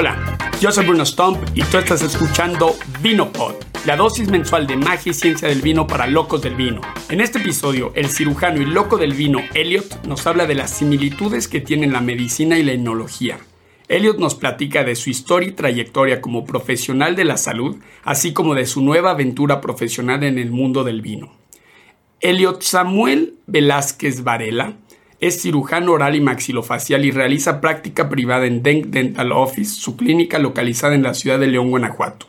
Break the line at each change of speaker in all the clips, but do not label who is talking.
Hola, yo soy Bruno Stump y tú estás escuchando VinoPod, la dosis mensual de magia y ciencia del vino para locos del vino. En este episodio, el cirujano y loco del vino, Elliot, nos habla de las similitudes que tienen la medicina y la enología. Elliot nos platica de su historia y trayectoria como profesional de la salud, así como de su nueva aventura profesional en el mundo del vino. Elliot Samuel Velázquez Varela es cirujano oral y maxilofacial y realiza práctica privada en Denk Dental Office, su clínica localizada en la ciudad de León, Guanajuato.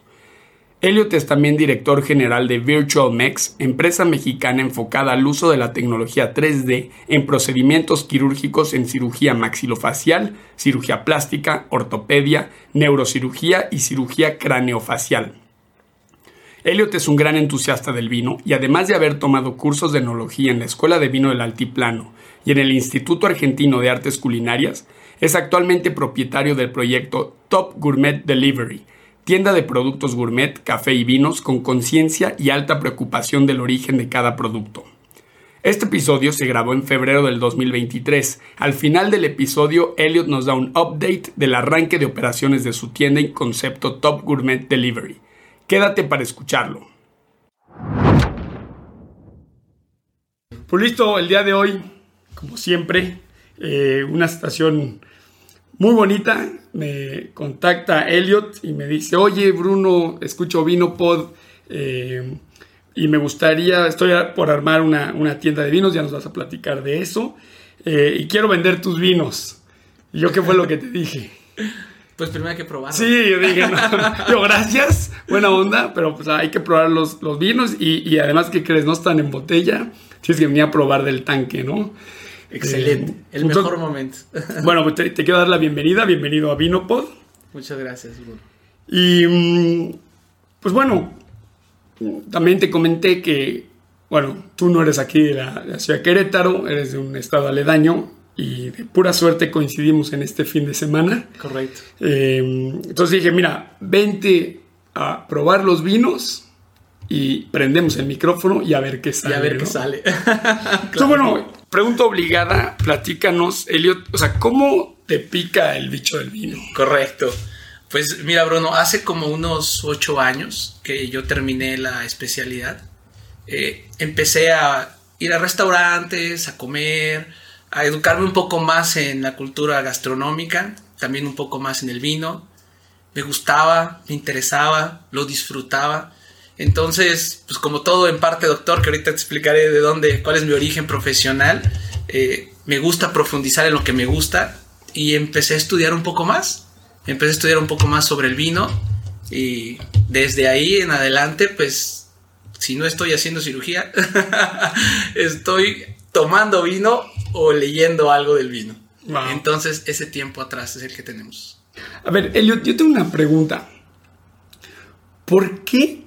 Elliot es también director general de Virtual Mex, empresa mexicana enfocada al uso de la tecnología 3D en procedimientos quirúrgicos en cirugía maxilofacial, cirugía plástica, ortopedia, neurocirugía y cirugía craneofacial. Elliot es un gran entusiasta del vino y además de haber tomado cursos de enología en la Escuela de Vino del Altiplano y en el Instituto Argentino de Artes Culinarias, es actualmente propietario del proyecto Top Gourmet Delivery, tienda de productos gourmet, café y vinos con conciencia y alta preocupación del origen de cada producto. Este episodio se grabó en febrero del 2023. Al final del episodio, Elliot nos da un update del arranque de operaciones de su tienda en concepto Top Gourmet Delivery. Quédate para escucharlo. Pues listo, el día de hoy, como siempre, eh, una estación muy bonita. Me contacta Elliot y me dice, oye Bruno, escucho Vino Pod eh, y me gustaría, estoy por armar una, tienda de vinos, ya nos vas a platicar de eso. Eh, y quiero vender tus vinos. ¿Y yo qué fue lo que te dije?
Pues primero hay que probarlo.
Sí, yo dije, no, yo gracias, buena onda, pero pues hay que probar los, los vinos y, además que crees, no están en botella, tienes que venir a probar del tanque, ¿no?
Excelente, eh, el mejor momento.
bueno, pues te, quiero dar la bienvenida, bienvenido a Vinopod.
Muchas gracias, Bruno.
Y mm, pues bueno, también te comenté que, bueno, tú no eres aquí de la, de la ciudad de Querétaro, eres de un estado aledaño, y de pura suerte coincidimos en este fin de semana.
Correcto.
Eh, entonces dije, mira, vente a probar los vinos y prendemos el micrófono y a ver qué sale.
Y a ver qué sale.
Entonces, bueno, pregunta obligada, platícanos, Elliot, o sea, ¿cómo te pica el bicho del vino?
Correcto. Pues mira, Bruno, hace como unos ocho años que yo terminé la especialidad, eh, empecé a ir a restaurantes, a comer, a educarme un poco más en la cultura gastronómica, también un poco más en el vino. Me gustaba, me interesaba, lo disfrutaba. Entonces, pues como todo en parte doctor, que ahorita te explicaré de dónde, cuál es mi origen profesional, eh, me gusta profundizar en lo que me gusta y empecé a estudiar un poco más. Empecé a estudiar un poco más sobre el vino y desde ahí en adelante, pues, si no estoy haciendo cirugía, estoy tomando vino o leyendo algo del vino. Entonces, ese tiempo atrás es el que tenemos.
A ver, Elliot, yo tengo una pregunta. ¿Por qué?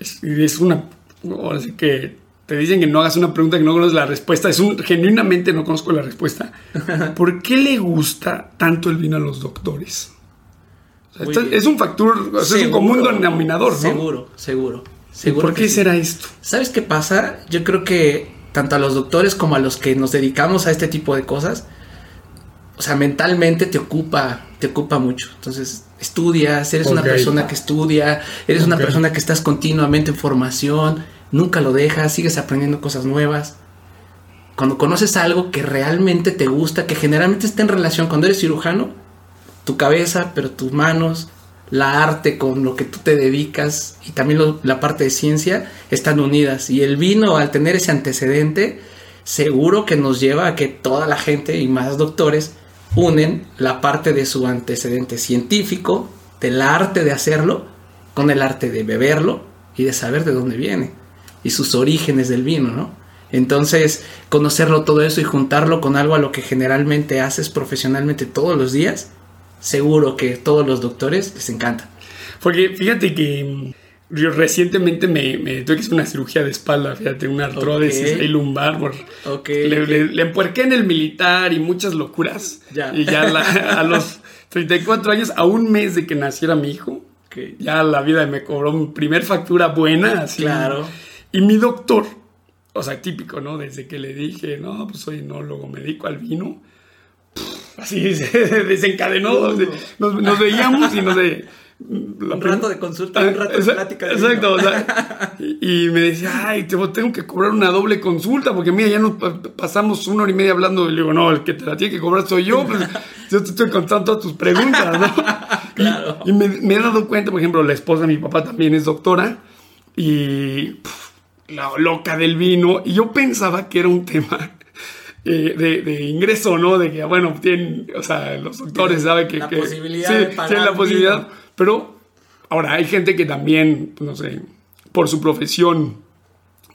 Es, una. Ahora sí que te dicen que no hagas una pregunta que no conoces la respuesta. Es un. Genuinamente no conozco la respuesta. ¿Por qué le gusta tanto el vino a los doctores? es un factor, es un común denominador, ¿no?
Seguro, seguro. seguro
¿Por qué será esto?
¿Sabes qué pasa? Yo creo que tanto a los doctores como a los que nos dedicamos a este tipo de cosas, o sea, mentalmente te ocupa, te ocupa mucho. Entonces, estudias, eres una persona que estudia, eres una persona que estás continuamente en formación, nunca lo dejas, sigues aprendiendo cosas nuevas. Cuando conoces algo que realmente te gusta, que generalmente está en relación, cuando eres cirujano, tu cabeza, pero tus manos, la arte con lo que tú te dedicas y también la parte de ciencia están unidas. Y el vino, al tener ese antecedente, seguro que nos lleva a que toda la gente y más doctores unen la parte de su antecedente científico, del arte de hacerlo, con el arte de beberlo y de saber de dónde viene y sus orígenes del vino, ¿no? Entonces, conocerlo todo eso y juntarlo con algo a lo que generalmente haces profesionalmente todos los días, seguro que todos los doctores les encanta.
Porque fíjate que yo recientemente me, me tuve que hacer una cirugía de espalda, fíjate, una artrosis y lumbar. le, empuerqué en el militar y muchas locuras. Y ya a los 34 años, a un mes de que naciera mi hijo, ya la vida me cobró mi primer factura buena. Así,
claro.
Y mi doctor, o sea, típico, ¿no? Desde que le dije, no, pues soy enólogo, me dedico al vino así se desencadenó. Nos, nos veíamos y no sé
un rato de consulta, un rato de plática.
exacto, o sea, y, me decía, ay, tengo que cobrar una doble consulta, porque mira, ya nos pasamos una hora y media hablando, y le digo, no, el que te la tiene que cobrar soy yo, pues yo te estoy contando todas tus preguntas, ¿no? claro. Y, me, he dado cuenta, por ejemplo, la esposa de mi papá también es doctora, y la loca del vino, y yo pensaba que era un tema eh, de, ingreso, ¿no? De que, bueno, tienen, o sea, los doctores saben que...
La
que,
posibilidad sí, de
tienen la posibilidad. Pero ahora hay gente que también, no sé, por su profesión,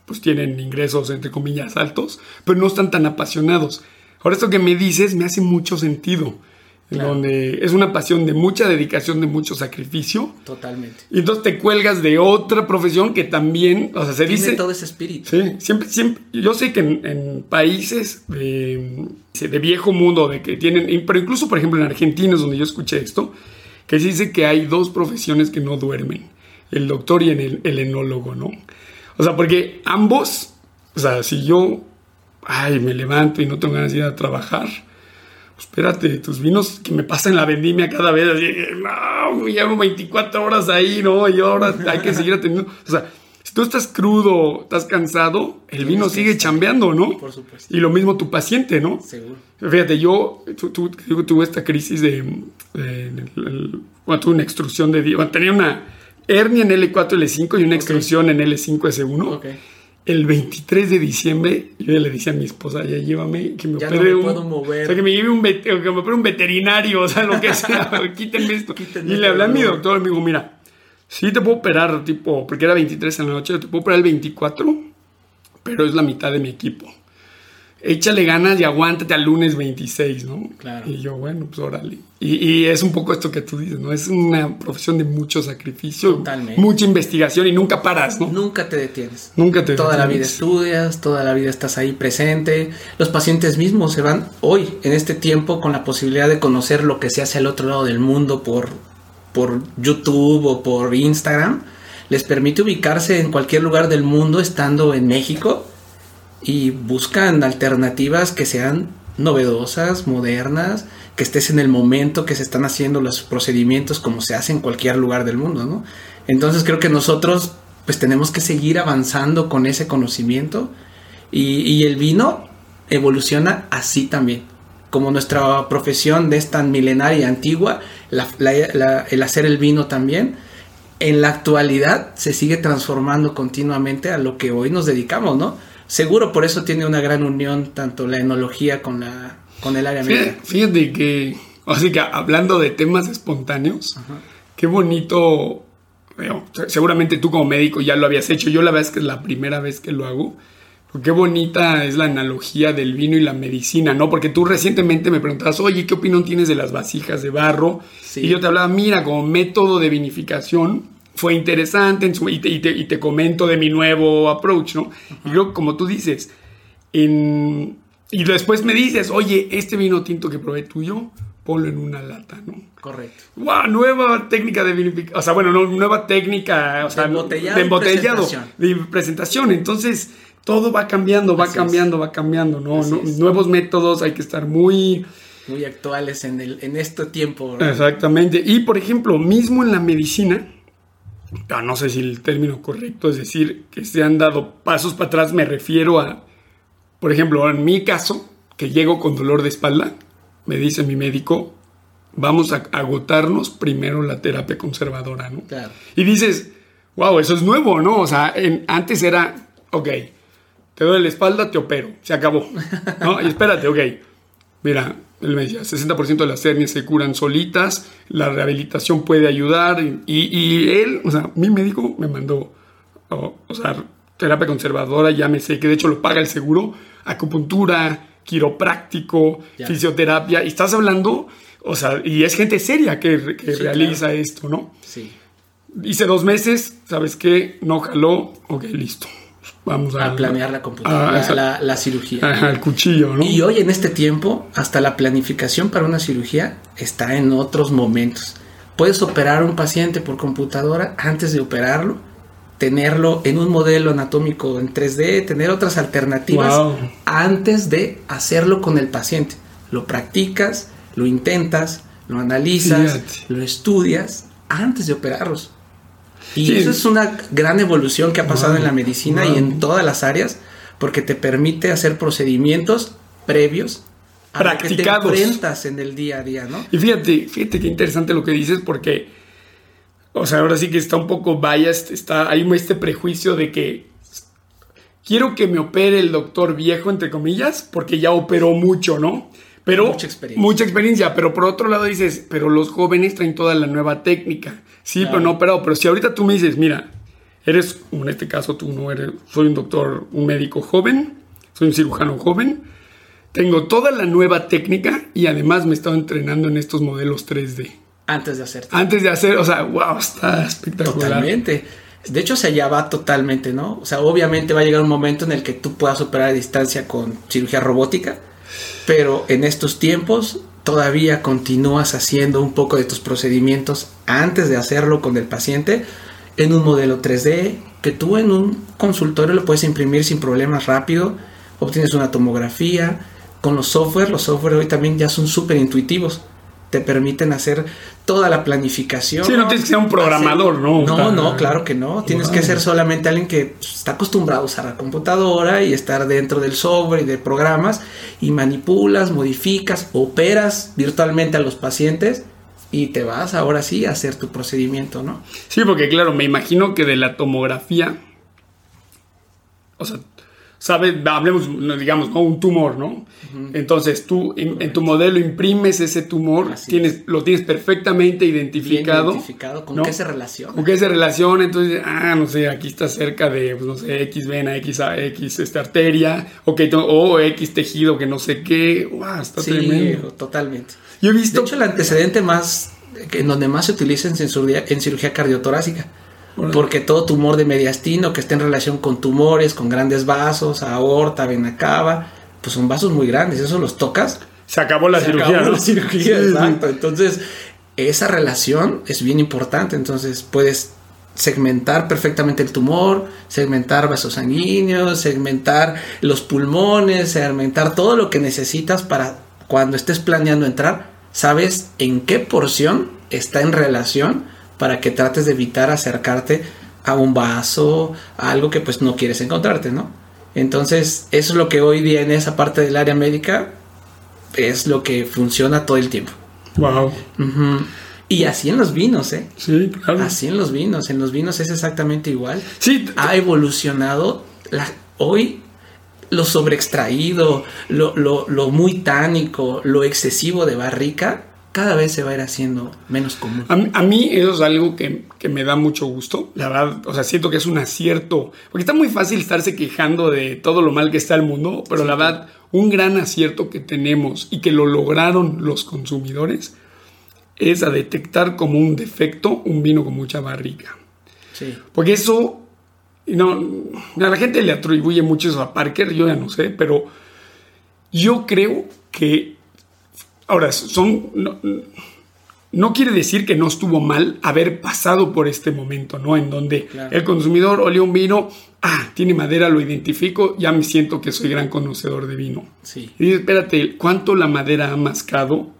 pues tienen ingresos entre comillas altos, pero no están tan apasionados. Ahora esto que me dices me hace mucho sentido. En donde es una pasión de mucha dedicación, de mucho sacrificio.
Totalmente.
Y entonces te cuelgas de otra profesión que también, o sea, se
Tiene
dice...
todo ese espíritu.
Sí, siempre, siempre, yo sé que en, países de, de, viejo mundo, de que tienen, pero incluso por ejemplo en Argentina es donde yo escuché esto, que se dice que hay dos profesiones que no duermen, el doctor y el, el enólogo, ¿no? O sea, porque ambos, o sea, si yo, ay, me levanto y no tengo ganas de ir a trabajar, pues espérate, tus vinos que me pasan la vendimia cada vez, así, no, llevo 24 horas ahí, ¿no? Y ahora hay que seguir atendiendo, o sea, tú estás crudo, estás cansado, el vino sigue chambeando, ¿no?
Por supuesto.
Y lo mismo tu paciente, ¿no?
Seguro.
Fíjate, yo tuve esta crisis de, bueno, tuve una extrusión de, bueno, tenía una hernia en L4, L5 y una extrusión en L5, S1. El 23 de diciembre, yo le dije a mi esposa, ya llévame, que me
ya
opere
no me
un,
puedo mover.
O sea, que me lleve un, que me opere un veterinario, o sea, lo que sea, quítenme esto.
Quítenme
y le hablé a mi doctor, me dijo, mira, sí te puedo operar, tipo, porque era 23 en la noche, te puedo operar el 24, pero es la mitad de mi equipo échale ganas y aguántate al lunes 26, ¿no?
Claro.
Y yo, bueno, pues órale. Y, y, es un poco esto que tú dices, ¿no? Es una profesión de mucho sacrificio,
Totalmente.
mucha investigación y nunca paras, ¿no?
Nunca te detienes.
Nunca te
Toda la vida estudias, toda la vida estás ahí presente. Los pacientes mismos se van hoy, en este tiempo, con la posibilidad de conocer lo que se hace al otro lado del mundo por, por YouTube o por Instagram. Les permite ubicarse en cualquier lugar del mundo estando en México y buscan alternativas que sean novedosas, modernas, que estés en el momento que se están haciendo los procedimientos como se hace en cualquier lugar del mundo, ¿no? Entonces creo que nosotros pues tenemos que seguir avanzando con ese conocimiento y, y el vino evoluciona así también. Como nuestra profesión es tan milenaria y antigua, la, la, la, el hacer el vino también, en la actualidad se sigue transformando continuamente a lo que hoy nos dedicamos, ¿no? Seguro por eso tiene una gran unión tanto la enología con, la, con el área médica.
Fíjate, que, así que hablando de temas espontáneos,
Ajá.
qué bonito, bueno, seguramente tú como médico ya lo habías hecho, yo la verdad es que es la primera vez que lo hago, qué bonita es la analogía del vino y la medicina, ¿no? Porque tú recientemente me preguntabas, oye, ¿qué opinión tienes de las vasijas de barro?
Sí.
Y yo te hablaba, mira, como método de vinificación, fue interesante en su, y, te, y, te, y, te, comento de mi nuevo approach, ¿no? Y creo, como tú dices, en, y después me dices, oye, este vino tinto que probé tuyo, ponlo en una lata, ¿no?
Correcto.
¡Wow! Nueva técnica de vinificación, o sea, bueno, no, nueva técnica, o sea,
de embotellado,
de embotellado,
presentación.
de presentación. Entonces, todo va cambiando, va
Así
cambiando,
es.
va cambiando, ¿no? Nuevos métodos, hay que estar muy
muy actuales en, el, en este tiempo. ¿verdad?
Exactamente. Y por ejemplo, mismo en la medicina, ah, no sé si el término correcto es decir que se han dado pasos para atrás, me refiero a, por ejemplo, en mi caso, que llego con dolor de espalda, me dice mi médico, vamos a agotarnos primero la terapia conservadora, ¿no?
Claro.
Y dices, wow, eso es nuevo, ¿no? O sea, en, antes era, ok, te duele la espalda, te opero, se acabó, ¿no? Y espérate, ok, mira, él me decía, 60% de las hernias se curan solitas, la rehabilitación puede ayudar. Y, y él, o sea, mi médico me mandó, o, o, sea, terapia conservadora, ya me sé que de hecho lo paga el seguro, acupuntura, quiropráctico, ya. fisioterapia. Y estás hablando, o sea, y es gente seria que, que
sí,
realiza
claro.
esto, ¿no?
Sí.
Hice dos meses, ¿sabes qué? No jaló, ok, listo. Vamos a,
a planear la computadora, a, la, la, cirugía.
Ajá, el cuchillo, ¿no?
Y hoy en este tiempo, hasta la planificación para una cirugía está en otros momentos. Puedes operar a un paciente por computadora antes de operarlo, tenerlo en un modelo anatómico en 3D, tener otras alternativas
wow.
antes de hacerlo con el paciente. Lo practicas, lo intentas, lo analizas, lo estudias antes de operarlos. Y eso es una gran evolución que ha pasado en la medicina y en todas las áreas, porque te permite hacer procedimientos previos
a practicados.
que te enfrentas en el día a día, ¿no?
Y fíjate, fíjate qué interesante lo que dices, porque, o sea, ahora sí que está un poco biased, está, hay este prejuicio de que quiero que me opere el doctor viejo, entre comillas, porque ya operó mucho, ¿no? Pero mucha experiencia. mucha experiencia. pero por otro lado dices, pero los jóvenes traen toda la nueva técnica. Sí, pero no operado. Pero si ahorita tú me dices, mira, eres, en este caso tú no eres, soy un doctor, un médico joven, soy un cirujano joven, tengo toda la nueva técnica y además me he estado entrenando en estos modelos 3D.
Antes de hacer.
Antes de hacer, o sea, wow, está espectacular.
Totalmente. De hecho, se allá va totalmente, ¿no? O sea, obviamente va a llegar un momento en el que tú puedas operar a distancia con cirugía robótica, pero en estos tiempos todavía continúas haciendo un poco de tus procedimientos antes de hacerlo con el paciente en un modelo 3D que tú en un consultorio lo puedes imprimir sin problemas rápido, obtienes una tomografía, con los software, los software hoy también ya son súper intuitivos te permiten hacer toda la planificación.
Sí, no tienes que ser un programador, ¿no?
No, no, claro que no. Tienes que ser solamente alguien que está acostumbrado a usar la computadora y estar dentro del software y de programas y manipulas, modificas, operas virtualmente a los pacientes y te vas ahora sí a hacer tu procedimiento, ¿no?
Sí, porque claro, me imagino que de la tomografía, o sea, sabe, hablemos, digamos, ¿no? un tumor, ¿no? Entonces tú en, tu modelo imprimes ese tumor, tienes, lo tienes perfectamente identificado.
identificado, ¿con qué se relaciona?
Con qué se relaciona, entonces, ah, no sé, aquí está cerca de, pues, no sé, X vena, X, X esta arteria, okay, o X tejido que no sé qué, wow, está sí, tremendo.
totalmente.
Yo he visto...
De hecho, el antecedente más, en donde más se utiliza en cirugía, en cirugía cardiotorácica porque todo tumor de mediastino que esté en relación con tumores, con grandes vasos, aorta, vena cava, pues son vasos muy grandes, eso los tocas.
Se acabó la cirugía.
la cirugía, exacto. Entonces, esa relación es bien importante. Entonces, puedes segmentar perfectamente el tumor, segmentar vasos sanguíneos, segmentar los pulmones, segmentar todo lo que necesitas para cuando estés planeando entrar, sabes en qué porción está en relación para que trates de evitar acercarte a un vaso, a algo que pues no quieres encontrarte, ¿no? Entonces, eso es lo que hoy día en esa parte del área médica es lo que funciona todo el tiempo.
Wow.
Y así en los vinos, ¿eh?
Sí, claro.
Así en los vinos. En los vinos es exactamente igual.
Sí.
Ha evolucionado. La, hoy lo sobreextraído, lo, lo, lo muy tánico, lo excesivo de barrica cada vez se va a ir haciendo menos común.
A, mí eso es algo que, me da mucho gusto, la verdad, o sea, siento que es un acierto, porque está muy fácil estarse quejando de todo lo mal que está el mundo, pero la verdad, un gran acierto que tenemos y que lo lograron los consumidores es a detectar como un defecto un vino con mucha barriga.
Sí.
Porque eso, no, a la gente le atribuye mucho eso a Parker, yo ya no sé, pero yo creo que Ahora, son, no, quiere decir que no estuvo mal haber pasado por este momento, ¿no? En donde el consumidor olió un vino, ah, tiene madera, lo identifico, ya me siento que soy gran conocedor de vino.
Sí.
Y dice, espérate, ¿cuánto la madera ha mascado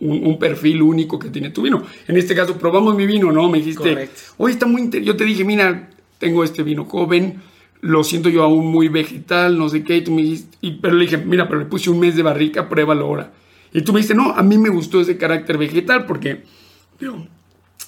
un, perfil único que tiene tu vino? En este caso, probamos mi vino, ¿no? Me dijiste, hoy está muy... Yo te dije, mira, tengo este vino joven, lo siento yo aún muy vegetal, no sé qué, y tú me dijiste, y, pero le dije, mira, pero le puse un mes de barrica, pruébalo ahora. Y tú me dices, no, a mí me gustó ese carácter vegetal porque,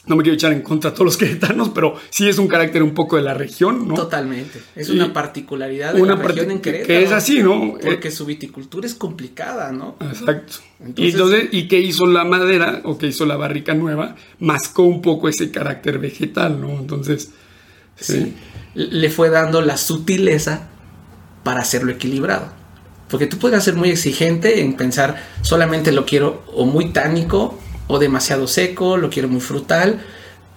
no me quiero echar en contra a todos los queretanos, pero sí es un carácter un poco de la región, ¿no?
Totalmente. Es una particularidad de la región en Querétaro.
Que es así, ¿no?
Porque su viticultura es complicada, ¿no?
Exacto. y, entonces, ¿y qué hizo la madera o qué hizo la barrica nueva? Mascó un poco ese carácter vegetal, ¿no? Entonces,
sí. Le fue dando la sutileza para hacerlo equilibrado. Porque tú puedes ser muy exigente en pensar solamente lo quiero o muy tánico o demasiado seco, lo quiero muy frutal,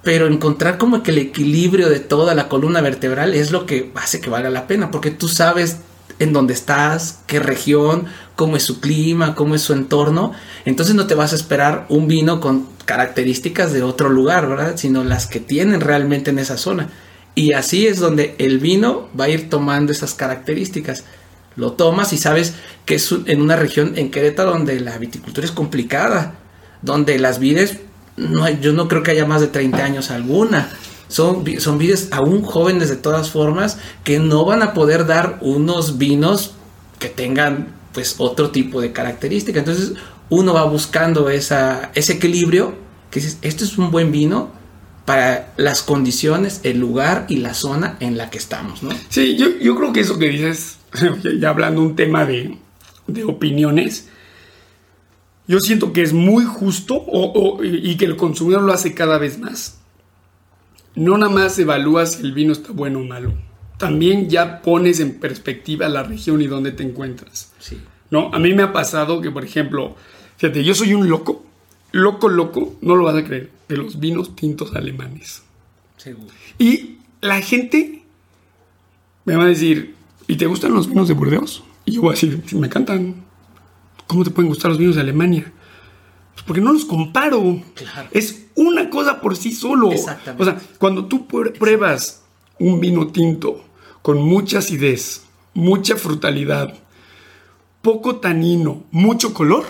pero encontrar como que el equilibrio de toda la columna vertebral es lo que hace que valga la pena, porque tú sabes en dónde estás, qué región, cómo es su clima, cómo es su entorno, entonces no te vas a esperar un vino con características de otro lugar, ¿verdad? Sino las que tienen realmente en esa zona. Y así es donde el vino va a ir tomando esas características Lo tomas y sabes que es en una región en Querétaro donde la viticultura es complicada, donde las vides, no yo no creo que haya más de 30 años alguna. Son, son vides aún jóvenes de todas formas que no van a poder dar unos vinos que tengan pues otro tipo de característica. Entonces uno va buscando esa, ese equilibrio que dices, este es un buen vino, para las condiciones, el lugar y la zona en la que estamos, ¿no?
Sí, yo, yo creo que eso que dices, ya hablando un tema de, de opiniones, yo siento que es muy justo o, y que el consumidor lo hace cada vez más. No nada más evalúas si el vino está bueno o malo. También ya pones en perspectiva la región y dónde te encuentras.
Sí.
¿No? A mí me ha pasado que, por ejemplo, fíjate, yo soy un loco, loco, loco, no lo vas a creer de los vinos tintos alemanes.
Seguro.
Y la gente me va a decir, ¿y te gustan los vinos de Burdeos? Y yo voy a decir, me encantan. ¿Cómo te pueden gustar los vinos de Alemania? Pues porque no los comparo.
Claro.
Es una cosa por sí solo.
Exactamente.
O sea, cuando tú pruebas un vino tinto con mucha acidez, mucha frutalidad, poco tanino, mucho color,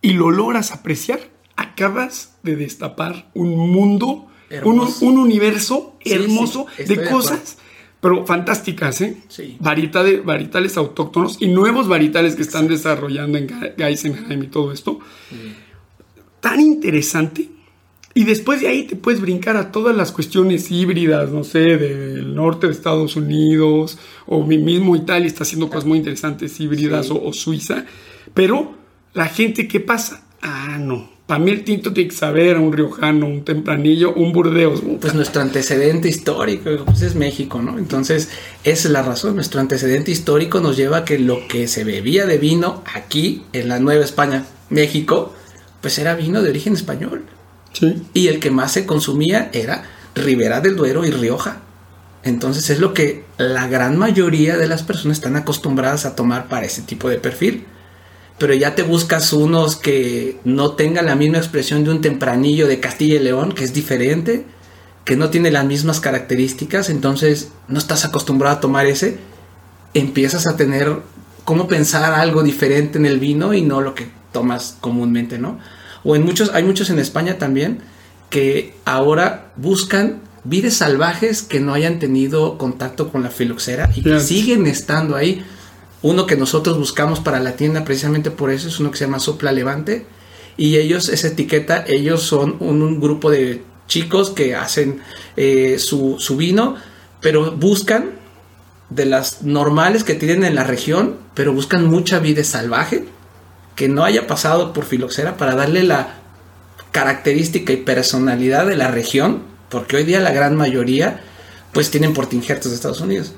y lo logras apreciar, acabas de destapar un mundo, un, un, universo hermoso
sí,
de cosas, pero fantásticas, ¿eh?
Sí.
Varita de, varitales autóctonos y nuevos varitales que están desarrollando en Geisenheim y todo esto.
Sí.
Tan interesante. Y después de ahí te puedes brincar a todas las cuestiones híbridas, no sé, del norte de Estados Unidos, o mi mismo Italia está haciendo cosas muy interesantes híbridas,
Sí.
o, o Suiza. Pero la gente, ¿qué pasa? Ah, no. Para mí el tinto tiene que saber a un riojano, un tempranillo, un burdeos.
Pues nuestro antecedente histórico pues es México, ¿no? Entonces, esa es la razón. Nuestro antecedente histórico nos lleva a que lo que se bebía de vino aquí, en la Nueva España, México, pues era vino de origen español.
Sí.
Y el que más se consumía era Ribera del Duero y Rioja. Entonces es lo que la gran mayoría de las personas están acostumbradas a tomar para ese tipo de perfil. Pero ya te buscas unos que no tengan la misma expresión de un tempranillo de Castilla y León, que es diferente, que no tiene las mismas características, entonces no estás acostumbrado a tomar ese, empiezas a tener cómo pensar algo diferente en el vino y no lo que tomas comúnmente, ¿no? O en muchos, hay muchos en España también que ahora buscan vides salvajes que no hayan tenido contacto con la filoxera y que siguen estando ahí. Uno que nosotros buscamos para la tienda precisamente por eso es uno que se llama Sopla Levante y ellos, esa etiqueta, ellos son un, grupo de chicos que hacen eh, su, su vino, pero buscan de las normales que tienen en la región, pero buscan mucha vida salvaje que no haya pasado por filoxera para darle la característica y personalidad de la región, porque hoy día la gran mayoría pues tienen portingertos de Estados Unidos.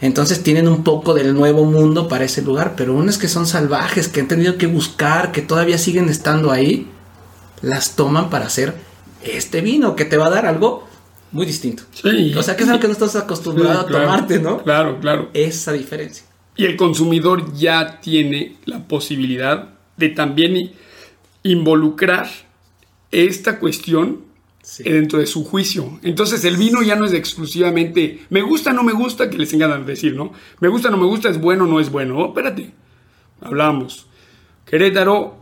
Entonces tienen un poco del nuevo mundo para ese lugar, pero unas que son salvajes, que han tenido que buscar, que todavía siguen estando ahí, las toman para hacer este vino que te va a dar algo muy distinto.
Sí.
O sea, que es algo que no estás acostumbrado
Sí,
a tomarte, ¿no?
Claro, claro.
Esa diferencia.
Y el consumidor ya tiene la posibilidad de también involucrar esta cuestión
Sí.
dentro de su juicio. Entonces el vino ya no es exclusivamente me gusta, no me gusta, que les encanta decir, ¿no? Me gusta, no me gusta, es bueno, no es bueno. Oh, espérate, hablamos. Querétaro,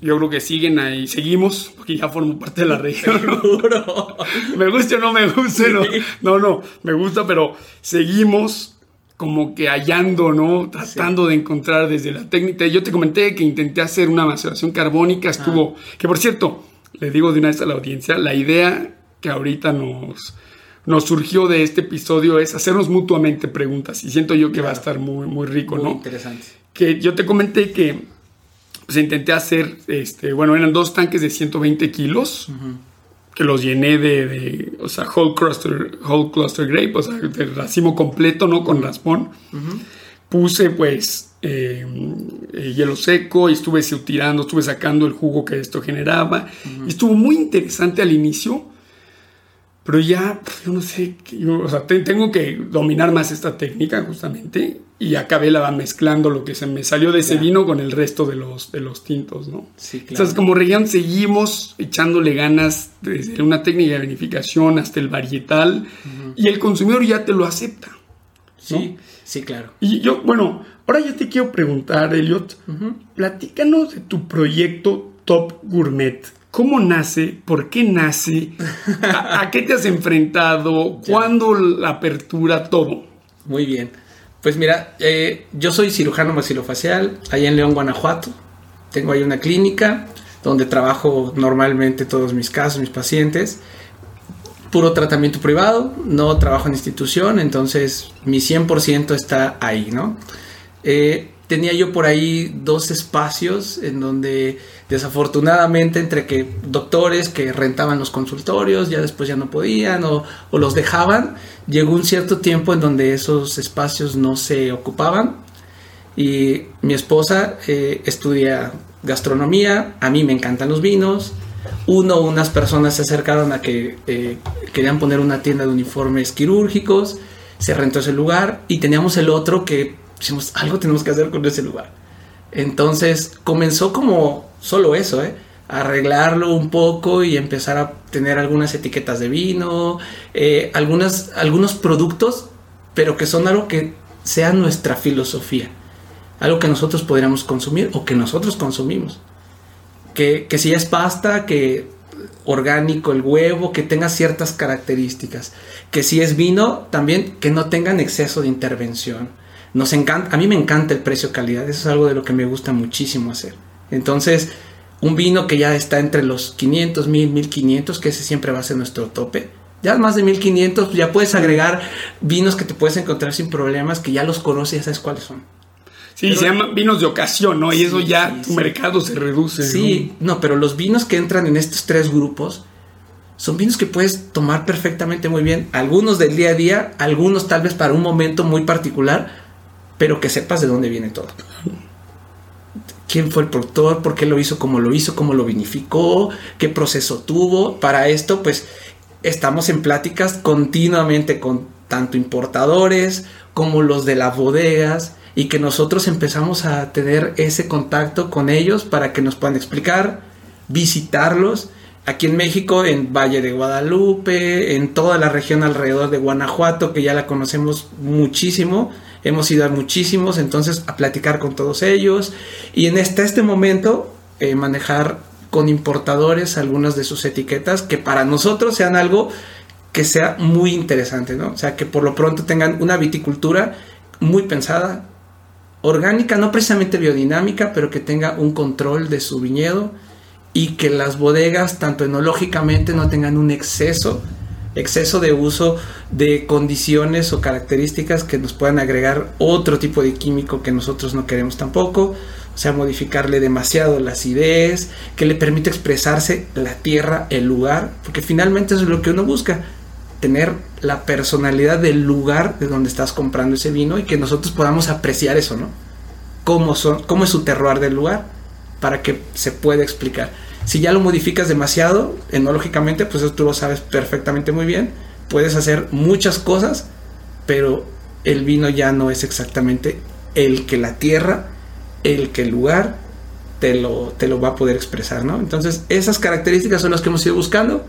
yo creo que siguen ahí, seguimos, porque ya formo parte de la región.
Seguro.
me gusta o no me gusta, no, no, no, me gusta, pero seguimos como que hallando, ¿no? Tratando de encontrar desde la técnica. Yo te comenté que intenté hacer una maceración carbónica, estuvo, que por cierto, le digo de una vez a la audiencia, la idea que ahorita nos, nos surgió de este episodio es hacernos mutuamente preguntas y siento yo que va a estar muy, muy rico,
Muy
¿no?
interesante.
que yo te comenté que pues intenté hacer, este, bueno, eran dos tanques de 120 kilos, que los llené de, de, o sea, whole cluster, whole cluster grape, o sea, de racimo completo, ¿no? Con raspón. Puse, pues, eh, eh, hielo seco y estuve tirando, estuve sacando el jugo que esto generaba. Y estuvo muy interesante al inicio, pero ya, yo no sé, yo, o sea, te- tengo que dominar más esta técnica justamente y acabé la mezclando lo que se me salió de ese vino con el resto de los, de los tintos, ¿no?
Sí, claro.
Entonces, como región seguimos echándole ganas desde una técnica de vinificación hasta el varietal y el consumidor ya te lo acepta.
Sí, sí, claro.
Y yo, bueno, Ahora yo te quiero preguntar, Elliot, platícanos de tu proyecto Top Gourmet. ¿Cómo nace? ¿Por qué nace? ¿A, qué te has enfrentado? ¿Cuándo la apertura? Todo.
Muy bien. Pues mira, eh, yo soy cirujano maxilofacial allá en León, Guanajuato. Tengo ahí una clínica donde trabajo normalmente todos mis casos, mis pacientes. Puro tratamiento privado, no trabajo en institución, entonces mi 100% está ahí, ¿no? Eh, tenía yo por ahí dos espacios en donde desafortunadamente entre que doctores que rentaban los consultorios ya después ya no podían o, los dejaban, llegó un cierto tiempo en donde esos espacios no se ocupaban y mi esposa eh, estudia gastronomía, a mí me encantan los vinos, uno, unas personas se acercaron a que eh, querían poner una tienda de uniformes quirúrgicos, se rentó ese lugar y teníamos el otro que Dijimos, algo tenemos que hacer con ese lugar. Entonces comenzó como solo eso, ¿eh? arreglarlo un poco y empezar a tener algunas etiquetas de vino, eh, algunas, algunos productos, pero que son algo que sea nuestra filosofía, algo que nosotros podríamos consumir o que nosotros consumimos. Que, si es pasta, que orgánico el huevo, que tenga ciertas características, que si es vino, también que no tengan exceso de intervención nos encanta, a mí me encanta el precio-calidad, eso es algo de lo que me gusta muchísimo hacer. Entonces, un vino que ya está entre los 500, 1000, 1500, que ese siempre va a ser nuestro tope. Ya más de 1500, ya puedes agregar vinos que te puedes encontrar sin problemas, que ya los conoces, ya sabes cuáles son.
Sí, se llaman vinos de ocasión, ¿no? Y eso ya tu mercado se reduce.
Sí, ¿no? pero los vinos que entran en estos tres grupos son vinos que puedes tomar perfectamente muy bien. Algunos del día a día, algunos tal vez para un momento muy particular, pero que sepas de dónde viene todo. ¿Quién fue el productor? ¿Por qué lo hizo como lo hizo? ¿Cómo lo vinificó? ¿Qué proceso tuvo? Para esto, pues estamos en pláticas continuamente con tanto importadores como los de las bodegas y que nosotros empezamos a tener ese contacto con ellos para que nos puedan explicar, visitarlos. Aquí en México, en Valle de Guadalupe, en toda la región alrededor de Guanajuato, que ya la conocemos muchísimo, hemos ido a muchísimos, entonces a platicar con todos ellos y en este, este momento eh, manejar con importadores algunas de sus etiquetas que para nosotros sean algo que sea muy interesante, ¿no? O sea, que por lo pronto tengan una viticultura muy pensada, orgánica, no precisamente biodinámica, pero que tenga un control de su viñedo y que las bodegas, tanto enológicamente, no tengan un exceso exceso de uso de condiciones o características que nos puedan agregar otro tipo de químico que nosotros no queremos tampoco, o sea, modificarle demasiado la acidez, que le permite expresarse la tierra, el lugar, porque finalmente es lo que uno busca, tener la personalidad del lugar de donde estás comprando ese vino y que nosotros podamos apreciar eso, ¿no? Cómo, son, cómo es su terroir del lugar, para que se pueda explicar. Si ya lo modificas demasiado, enológicamente, pues eso tú lo sabes perfectamente muy bien. Puedes hacer muchas cosas, pero el vino ya no es exactamente el que la tierra, el que el lugar te lo, te lo va a poder expresar, ¿no? Entonces, esas características son las que hemos ido buscando.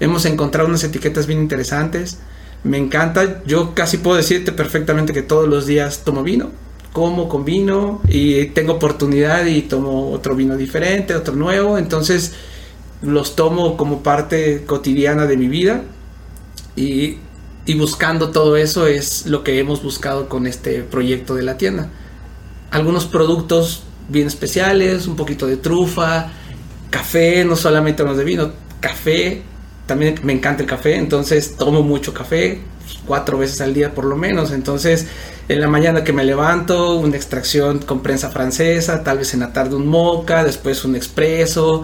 Hemos encontrado unas etiquetas bien interesantes. Me encanta. Yo casi puedo decirte perfectamente que todos los días tomo vino como con vino y tengo oportunidad y tomo otro vino diferente, otro nuevo, entonces los tomo como parte cotidiana de mi vida y, buscando todo eso es lo que hemos buscado con este proyecto de la tienda. Algunos productos bien especiales, un poquito de trufa, café, no solamente los de vino, café, también me encanta el café, entonces tomo mucho café, cuatro veces al día por lo menos, entonces en la mañana que me levanto, una extracción con prensa francesa, tal vez en la tarde un moca, después un expreso.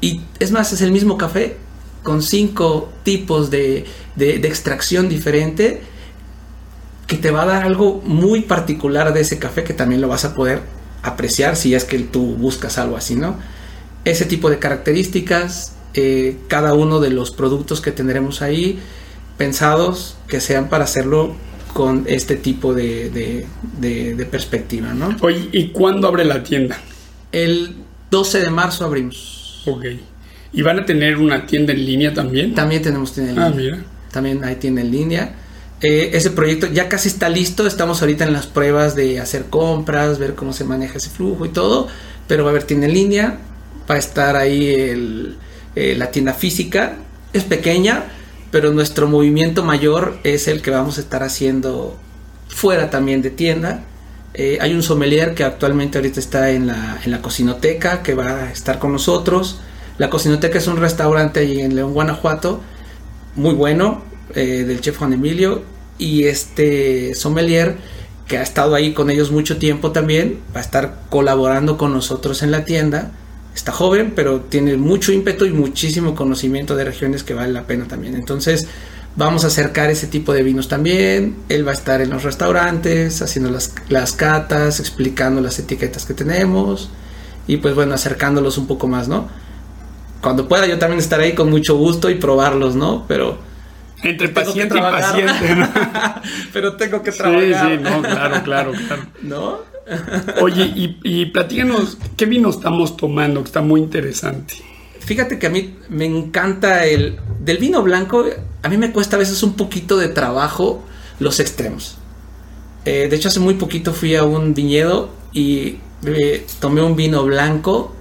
Y es más, es el mismo café con cinco tipos de, de, extracción diferente que te va a dar algo muy particular de ese café que también lo vas a poder apreciar si es que tú buscas algo así, ¿no? Ese tipo de características, eh, cada uno de los productos que tendremos ahí pensados que sean para hacerlo con este tipo de, perspectiva, ¿no?
Oye, ¿y cuándo abre la tienda?
El 12 de marzo abrimos.
Ok. ¿Y van a tener una tienda en línea también?
También tenemos tienda en
ah,
línea. Ah, mira. También hay tienda en línea. Eh, ese proyecto ya casi está listo, estamos ahorita en las pruebas de hacer compras, ver cómo se maneja ese flujo y todo, pero va a haber tienda en línea, va a estar ahí el, eh, la tienda física, es pequeña, pero nuestro movimiento mayor es el que vamos a estar haciendo fuera también de tienda. Eh, hay un sommelier que actualmente ahorita está en la, en la cocinoteca, que va a estar con nosotros. La cocinoteca es un restaurante ahí en León, Guanajuato, muy bueno, del chef Juan Emilio, y este sommelier que ha estado ahí con ellos mucho tiempo también, va a estar colaborando con nosotros en la tienda. Está joven, pero tiene mucho ímpetu y muchísimo conocimiento de regiones que vale la pena también. Entonces, vamos a acercar ese tipo de vinos también. Él va a estar en los restaurantes, haciendo las, las catas, explicando las etiquetas que tenemos y pues bueno, acercándolos un poco más, ¿no? Cuando pueda yo también estaré ahí con mucho gusto y probarlos, ¿no? Pero
entre paciente y paciente. ¿no?
Pero tengo que trabajar.
Sí, sí, no, claro, claro, claro. ¿No? Oye, y, y platícanos, ¿qué vino estamos tomando? Que está muy interesante.
Fíjate que a mí me encanta el... Del vino blanco, a mí me cuesta a veces un poquito de trabajo los extremos. Eh, de hecho, hace muy poquito fui a un viñedo y eh, tomé un vino blanco,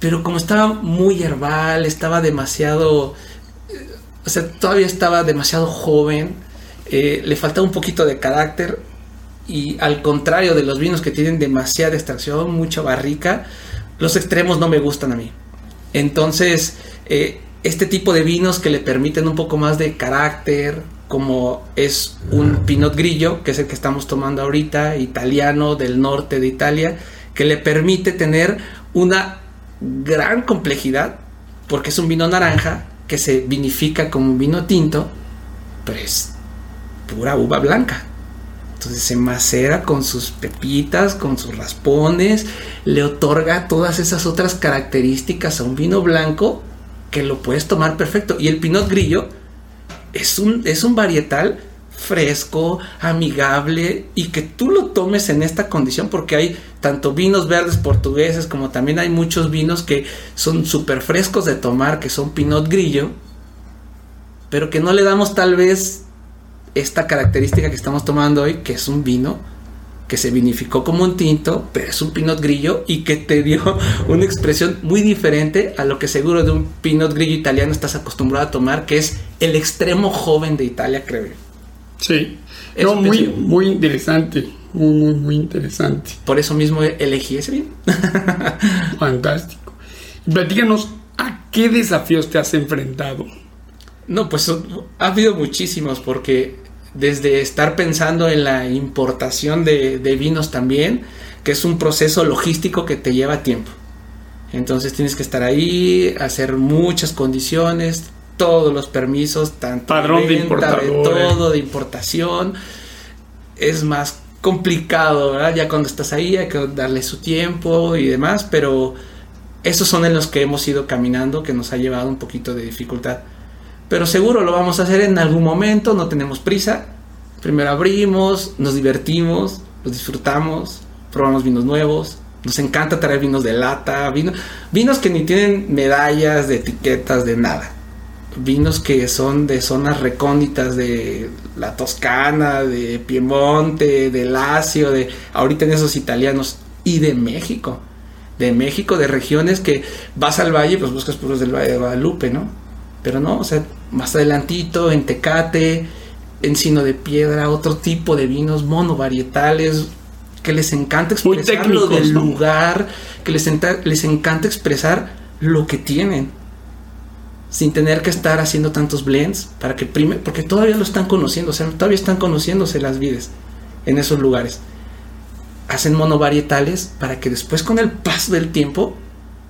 pero como estaba muy herbal, estaba demasiado o sea, todavía estaba demasiado joven, eh, le faltaba un poquito de carácter y al contrario de los vinos que tienen demasiada extracción, mucha barrica, los extremos no me gustan a mí. Entonces, eh, este tipo de vinos que le permiten un poco más de carácter, como es un Pinot Grillo, que es el que estamos tomando ahorita, italiano del norte de Italia, que le permite tener una gran complejidad, porque es un vino naranja, que se vinifica como vino tinto, pues pura uva blanca. Entonces se macera con sus pepitas, con sus raspones, le otorga todas esas otras características a un vino blanco que lo puedes tomar perfecto. Y el Pinot Grillo es un, es un varietal fresco, amigable y que tú lo tomes en esta condición porque hay tanto vinos verdes portugueses como también hay muchos vinos que son súper frescos de tomar, que son Pinot Grillo, pero que no le damos tal vez esta característica que estamos tomando hoy, que es un vino que se vinificó como un tinto, pero es un Pinot Grillo y que te dio una expresión muy diferente a lo que seguro de un Pinot Grillo italiano estás acostumbrado a tomar, que es el extremo joven de Italia, creo yo.
Sí, no, muy, muy interesante, muy, muy, muy interesante.
Por eso mismo elegí ese bien.
Fantástico. Platícanos, ¿a qué desafíos te has enfrentado?
No, pues ha habido muchísimos, porque desde estar pensando en la importación de, de vinos también, que es un proceso logístico que te lleva tiempo. Entonces tienes que estar ahí, hacer muchas condiciones, todos los permisos, tanto
Padrón de, venta, de,
todo, de importación. Es más complicado, ¿verdad? Ya cuando estás ahí hay que darle su tiempo y demás, pero esos son en los que hemos ido caminando, que nos ha llevado un poquito de dificultad. Pero seguro lo vamos a hacer en algún momento, no tenemos prisa. Primero abrimos, nos divertimos, los disfrutamos, probamos vinos nuevos. Nos encanta traer vinos de lata, vino, vinos que ni tienen medallas de etiquetas de nada vinos que son de zonas recónditas de la Toscana, de Piemonte, de Lacio, de ahorita en esos italianos y de México. De México, de regiones que vas al valle, pues buscas puros del Valle de Guadalupe, ¿no? Pero no, o sea, más adelantito, en Tecate, Encino de Piedra, otro tipo de vinos monovarietales que les encanta expresar lo del lugar, que les, les encanta expresar lo que tienen sin tener que estar haciendo tantos blends para que prime, porque todavía lo están conociendo, o sea, todavía están conociéndose las vides en esos lugares. Hacen monovarietales para que después con el paso del tiempo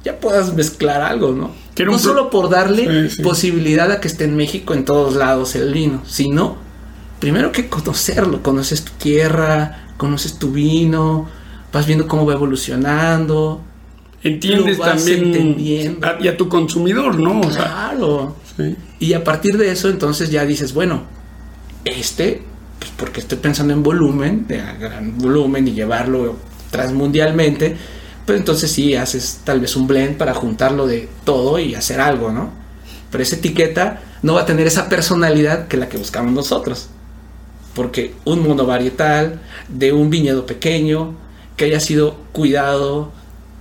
ya puedas mezclar algo, ¿no? No solo por darle posibilidad a que esté en México en todos lados el vino, sino primero que conocerlo, conoces tu tierra, conoces tu vino, vas viendo cómo va evolucionando,
entiendes también y a tu consumidor, ¿no?
claro. Y a partir de eso, entonces ya dices, bueno, este, pues porque estoy pensando en volumen, de gran volumen y llevarlo transmundialmente, entonces sí haces tal vez un blend para juntarlo de todo y hacer algo, ¿no? Pero esa etiqueta no va a tener esa personalidad que la que buscamos nosotros. porque un mundo varietal, de un viñedo pequeño, que haya sido cuidado,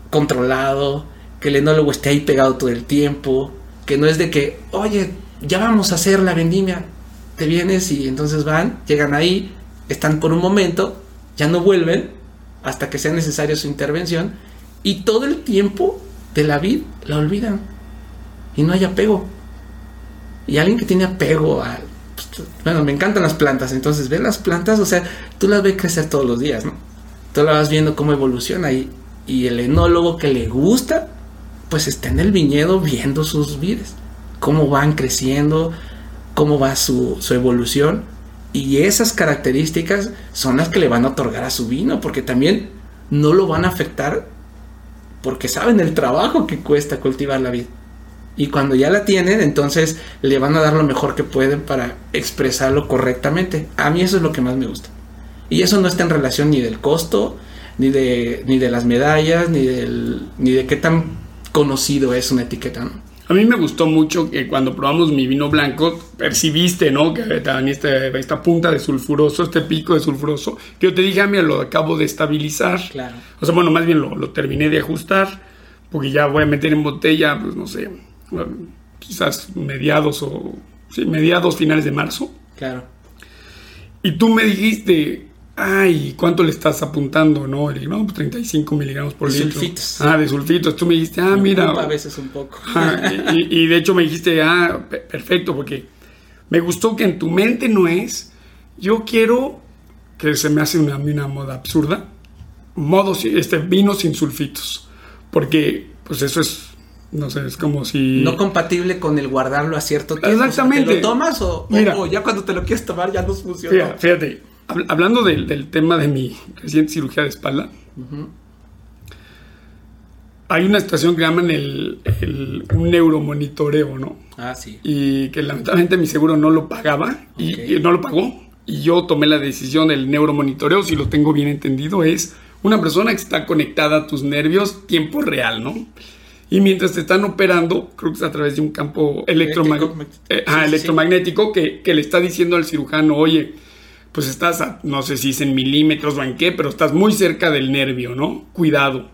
controlado, que el enólogo esté ahí pegado todo el tiempo, que no es de que, oye, ya vamos a hacer la vendimia, te vienes y entonces van, llegan ahí, están por un momento, ya no vuelven hasta que sea necesaria su intervención y todo el tiempo de la vid la olvidan y no hay apego. Y alguien que tiene apego a... Bueno, me encantan las plantas, entonces ven las plantas, o sea, tú las ves crecer todos los días, ¿no? Tú la vas viendo cómo evoluciona y, y el enólogo que le gusta, pues está en el viñedo viendo sus vides, cómo van creciendo, cómo va su, su evolución. Y esas características son las que le van a otorgar a su vino, porque también no lo van a afectar porque saben el trabajo que cuesta cultivar la vid. Y cuando ya la tienen, entonces le van a dar lo mejor que pueden para expresarlo correctamente. A mí eso es lo que más me gusta. Y eso no está en relación ni del costo, ni de, ni de las medallas, ni, del, ni de qué tan conocido es una etiqueta.
A mí me gustó mucho que cuando probamos mi vino blanco, percibiste, ¿no? Que tenía este, esta punta de sulfuroso, este pico de sulfuroso, que yo te dije, a ah, mí lo acabo de estabilizar.
Claro.
O sea, bueno, más bien lo, lo terminé de ajustar, porque ya voy a meter en botella, pues no sé, quizás mediados o sí, mediados finales de marzo.
Claro.
Y tú me dijiste, ay, ¿cuánto le estás apuntando? No, le no, pues 35 miligramos por
de
litro.
Sulfitos.
Ah, de sulfitos. Tú me dijiste, ah, mira.
A veces un poco.
y, y, de hecho me dijiste, ah, perfecto, porque me gustó que en tu mente no es, yo quiero, que se me hace una, una moda absurda, modo, este, vino sin sulfitos. Porque, pues eso es no sé, es como si...
No compatible con el guardarlo a cierto tiempo.
Exactamente.
¿Te lo tomas o, o, ya cuando te lo quieres tomar ya no funciona?
Fíjate, hablando del, del, tema de mi reciente cirugía de espalda, hay una situación que llaman el, el, un neuromonitoreo, ¿no?
Ah, sí.
Y que lamentablemente mi seguro no lo pagaba y, y no lo pagó. Y yo tomé la decisión del neuromonitoreo, si lo tengo bien entendido, es una persona que está conectada a tus nervios tiempo real, ¿no? Y mientras te están operando, creo que es a través de un campo electromagnético, eh, electromagnético Que, que, le está diciendo al cirujano, oye, pues estás, a, no sé si es en milímetros o en qué, pero estás muy cerca del nervio, ¿no? Cuidado.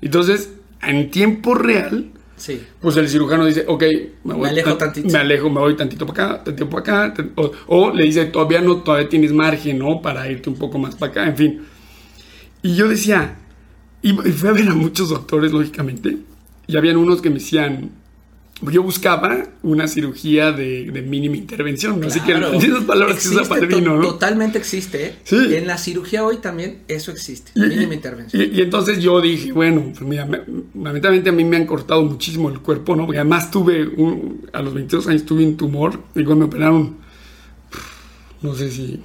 Entonces, en tiempo real,
sí.
pues el cirujano dice, ok,
me, voy me alejo tantito.
Me alejo, me voy tantito para acá, tantito para acá. O, o, le dice, todavía no, todavía tienes margen, ¿no? Para irte un poco más para acá, en fin. Y yo decía, y fui a ver a muchos doctores, lógicamente, y habían unos que me decían, yo buscaba una cirugía de, de mínima intervención,
claro.
así que esas palabras
existe,
que usa padrino, ¿no?
Totalmente existe, ¿eh?
Sí.
En la cirugía hoy también eso existe,
y,
mínima intervención.
Y, y, entonces yo dije, bueno, pues mira, me, lamentablemente a mí me han cortado muchísimo el cuerpo, ¿no? Porque además tuve, un, a los 22 años tuve un tumor, y cuando me operaron, no sé si,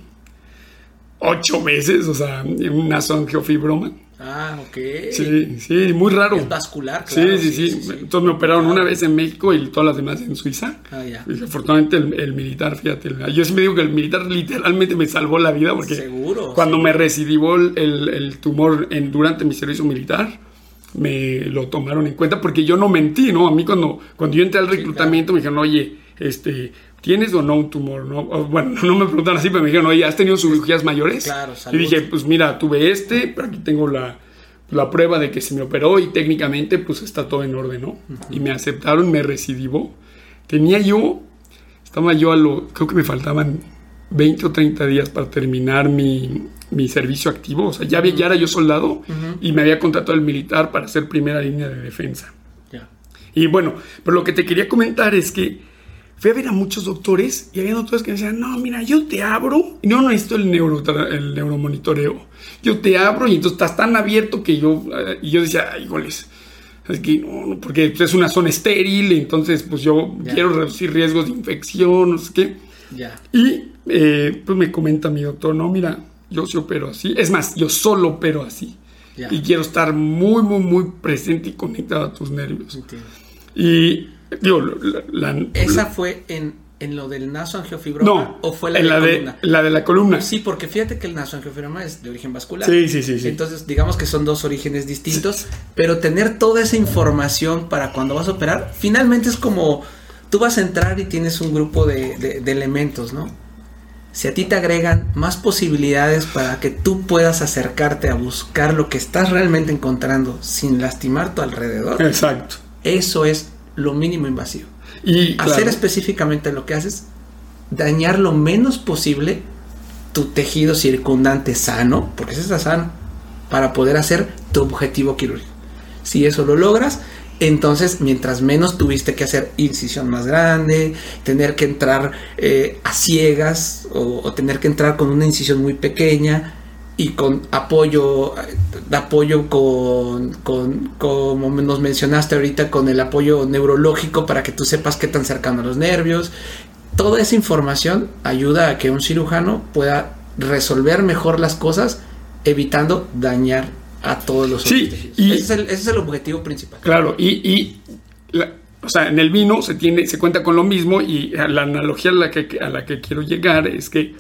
ocho meses, o sea, un nasoangiofibroma.
Ah, ok.
Sí, sí, muy raro.
Es vascular, claro.
Sí, sí, sí. sí, sí. Entonces me operaron claro. una vez en México y todas las demás en Suiza.
Ah, ya.
Y afortunadamente el, el, militar, fíjate, yo sí me digo que el militar literalmente me salvó la vida porque
Seguro,
cuando me recidivó el, el, tumor en, durante mi servicio militar, me lo tomaron en cuenta porque yo no mentí, ¿no? A mí cuando, cuando yo entré al reclutamiento me dijeron, oye, este, ¿tienes o no un tumor? ¿no? Bueno, no me preguntaron así, pero me dijeron, oye, ¿has tenido cirugías mayores?
Claro, salud.
Y dije, pues mira, tuve este, pero aquí tengo la, la prueba de que se me operó y técnicamente pues está todo en orden, ¿no? Uh -huh. Y me aceptaron, me recidivó. Tenía yo, estaba yo a lo, creo que me faltaban 20 o 30 días para terminar mi, mi servicio activo. O sea, ya, había, ya era yo soldado uh -huh. y me había contratado el militar para ser primera línea de defensa.
Yeah.
Y bueno, pero lo que te quería comentar es que fui a ver a muchos doctores y había doctores que me decían, no, mira, yo te abro y no necesito el, neuro, el neuromonitoreo. Yo te abro y entonces estás tan abierto que yo, uh, y yo decía, ay, goles. Es que no, no, porque es una zona estéril, entonces pues yo yeah. quiero reducir riesgos de infección, no sé qué.
Yeah.
Y eh, pues me comenta mi doctor, no, mira, yo sí opero así. Es más, yo solo opero así.
Yeah.
Y quiero estar muy, muy, muy presente y conectado a tus nervios.
Entiendo.
Y Digo, la, la,
¿Esa fue en, en lo del nasoangiofibroma
no,
o fue la
en
de
la, de,
columna?
la de la columna.
Sí, porque fíjate que el nasoangiofibroma es de origen vascular.
Sí, sí, sí, sí.
Entonces, digamos que son dos orígenes distintos, sí. pero tener toda esa información para cuando vas a operar, finalmente es como tú vas a entrar y tienes un grupo de, de, de elementos, ¿no? si a ti te agregan más posibilidades para que tú puedas acercarte a buscar lo que estás realmente encontrando sin lastimar tu alrededor.
Exacto.
Eso es lo mínimo invasivo.
Y
Hacer específicamente lo que haces, dañar lo menos posible tu tejido circundante sano, porque ese está sano, para poder hacer tu objetivo quirúrgico. Si eso lo logras, entonces mientras menos tuviste que hacer incisión más grande, tener que entrar eh, a ciegas o, o tener que entrar con una incisión muy pequeña y con apoyo, apoyo con, con, como nos mencionaste ahorita, con el apoyo neurológico para que tú sepas qué tan cercano a los nervios. Toda esa información ayuda a que un cirujano pueda resolver mejor las cosas, evitando dañar a todos los
Sí,
otros
y-
ese, es el, ese es el objetivo principal.
Claro, y, y la- o sea, en el vino se tiene, se cuenta con lo mismo y la analogía a la que, a la que quiero llegar es que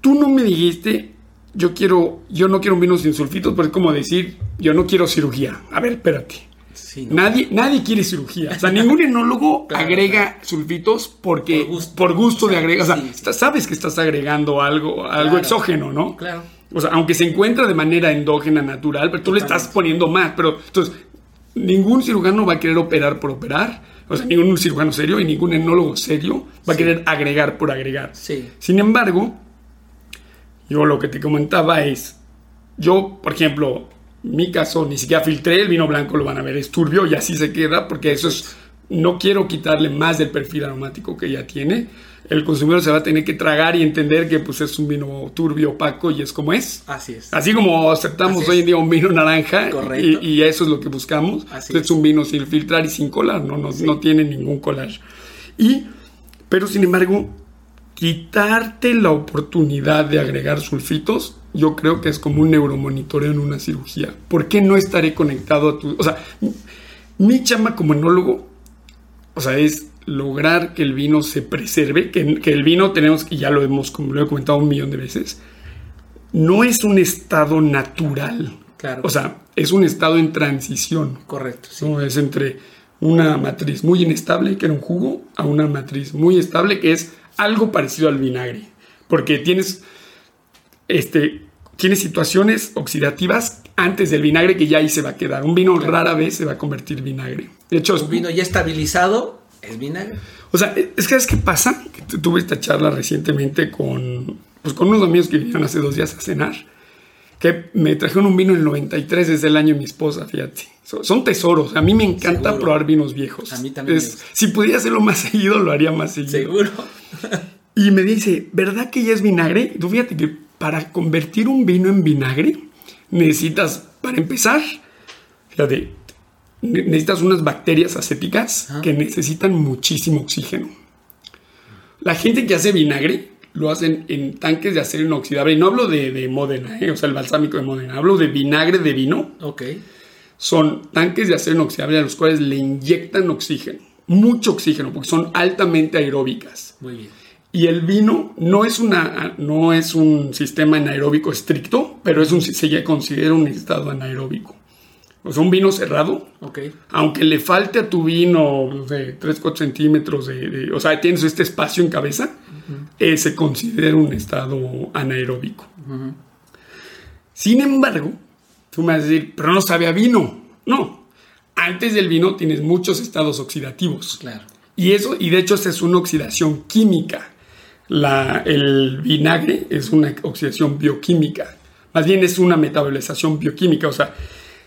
tú no me dijiste, yo quiero, yo no quiero un vino sin sulfitos, pues es como decir, yo no quiero cirugía. A ver, espérate.
Sí, ¿no?
Nadie, nadie quiere cirugía. O sea, ningún enólogo
Claro,
agrega sulfitos porque
Por gusto.
por gusto de agregar. O sea,
Sí, sí.
está- sabes que estás agregando algo, algo
Claro.
exógeno, ¿no?
Claro.
O sea, aunque se encuentra de manera endógena, natural, pero tú le estás poniendo más. Pero entonces, ningún cirujano va a querer operar por operar. O sea, ningún cirujano serio y ningún enólogo serio va a querer agregar por agregar.
Sí.
Sin embargo, yo lo que te comentaba es, yo, por ejemplo, mi caso, ni siquiera filtré el vino blanco, lo van a ver, es turbio y así se queda, porque eso es, no quiero quitarle más del perfil aromático que ya tiene. El consumidor se va a tener que tragar y entender que pues es un vino turbio, opaco y es como es.
Así es.
Así como aceptamos
Así
hoy en día un vino naranja
Correcto.
y, y eso es lo que buscamos.
Así
es.
es.
un vino sin filtrar y sin colar, no, no, no tiene ningún collage. Y, pero sin embargo, quitarte la oportunidad de agregar sulfitos, yo creo que es como un neuromonitoreo en una cirugía. ¿Por qué no estaré conectado a tu... O sea, mi- mi chamba como enólogo, o sea, es lograr que el vino se preserve, que, que el vino tenemos, y ya lo hemos, como lo he comentado un millón de veces, no es un estado natural.
Claro.
O sea, es un estado en transición.
Correcto, sí.
¿no? Es entre una matriz muy inestable, que era un jugo, a una matriz muy estable, que es algo parecido al vinagre. Porque tienes, este, tienes situaciones oxidativas antes del vinagre que ya ahí se va a quedar. Un vino rara vez se va a convertir en vinagre. De hecho,
Un vino ya estabilizado es vinagre.
o sea, es que ¿sabes qué pasa? Que tu- tuve esta charla recientemente con, pues, con unos amigos que vinieron hace dos días a cenar, que me trajeron un vino en el 93 desde el año de mi esposa, fíjate. So- son tesoros. A mí me encanta
Seguro.
probar vinos viejos.
A mí también
Es- si pudiera hacerlo más seguido, lo haría más seguido.
Seguro.
Y me dice, ¿verdad que ya es vinagre? Tú fíjate que para convertir un vino en vinagre necesitas, para empezar, fíjate, ne- necesitas unas bacterias acéticas que necesitan muchísimo oxígeno. La gente que hace vinagre lo hacen en tanques de acero inoxidable. Y no hablo de, de Módena, ¿eh? o sea, el balsámico de Módena. Hablo de vinagre de vino.
Ok.
Son tanques de acero inoxidable a los cuales le inyectan oxígeno. Mucho oxígeno, porque son altamente aeróbicas.
Muy bien.
Y el vino no es, una, no es un sistema anaeróbico estricto, pero es un, se considera un estado anaeróbico. O sea, un vino cerrado, aunque le falte a tu vino de 3, 4 centímetros, de, de- o sea, tienes este espacio en cabeza, eh, se considera un estado anaeróbico. Sin embargo, tú me vas a decir, pero no sabe a vino. No, antes del vino tienes muchos estados oxidativos.
Claro.
Y eso, y de hecho, esta es una oxidación química. La, el vinagre es una oxidación bioquímica. Más bien es una metabolización bioquímica. O sea,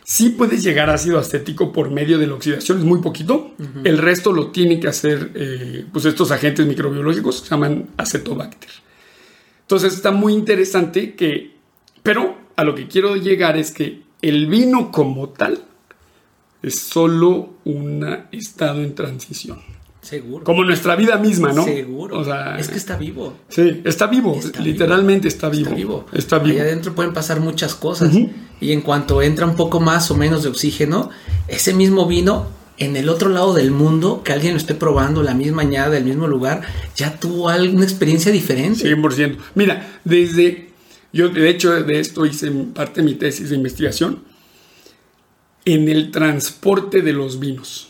sí puedes llegar a ácido acético por medio de la oxidación, es muy poquito. El resto lo tienen que hacer eh, pues estos agentes microbiológicos que se llaman acetobacter. Entonces está muy interesante que, pero a lo que quiero llegar es que el vino como tal es solo un estado en transición.
Seguro.
Como nuestra vida misma, ¿no?
Seguro.
O sea,
es que está vivo.
sí, está vivo,
Está
literalmente está vivo.
Está vivo.
Está vivo.
Ahí adentro pueden pasar muchas cosas. Y en cuanto entra un poco más o menos de oxígeno, ese mismo vino en el otro lado del mundo, que alguien lo esté probando, la misma añada, del mismo lugar, ya tuvo alguna experiencia diferente.
100%. Mira, desde, yo de hecho de esto hice parte de mi tesis de investigación, en el transporte de los vinos.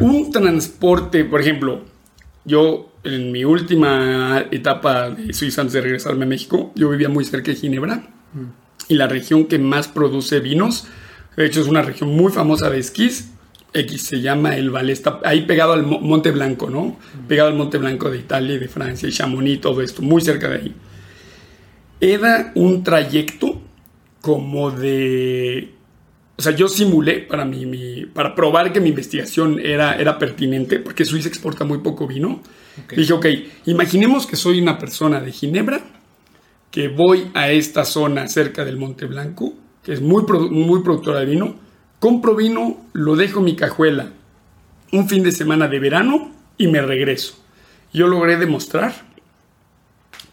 Un transporte, por ejemplo, yo en mi última etapa de Suiza antes de regresarme a México, yo vivía muy cerca de Ginebra y la región que más produce vinos, de hecho es una región muy famosa de esquís, X se llama el Valle, está ahí pegado al Monte Blanco, ¿no? Pegado al Monte Blanco de Italia y de Francia y Chamonix, todo esto, muy cerca de ahí. Era un trayecto como de o sea, yo simulé para, mi, para probar que mi investigación era, era pertinente, porque Suiza exporta muy poco vino. Dije, ok, imaginemos que soy una persona de Ginebra, que voy a esta zona cerca del Monte Blanco, que es muy, muy productora de vino, compro vino, lo dejo en mi cajuela un fin de semana de verano y me regreso. Yo logré demostrar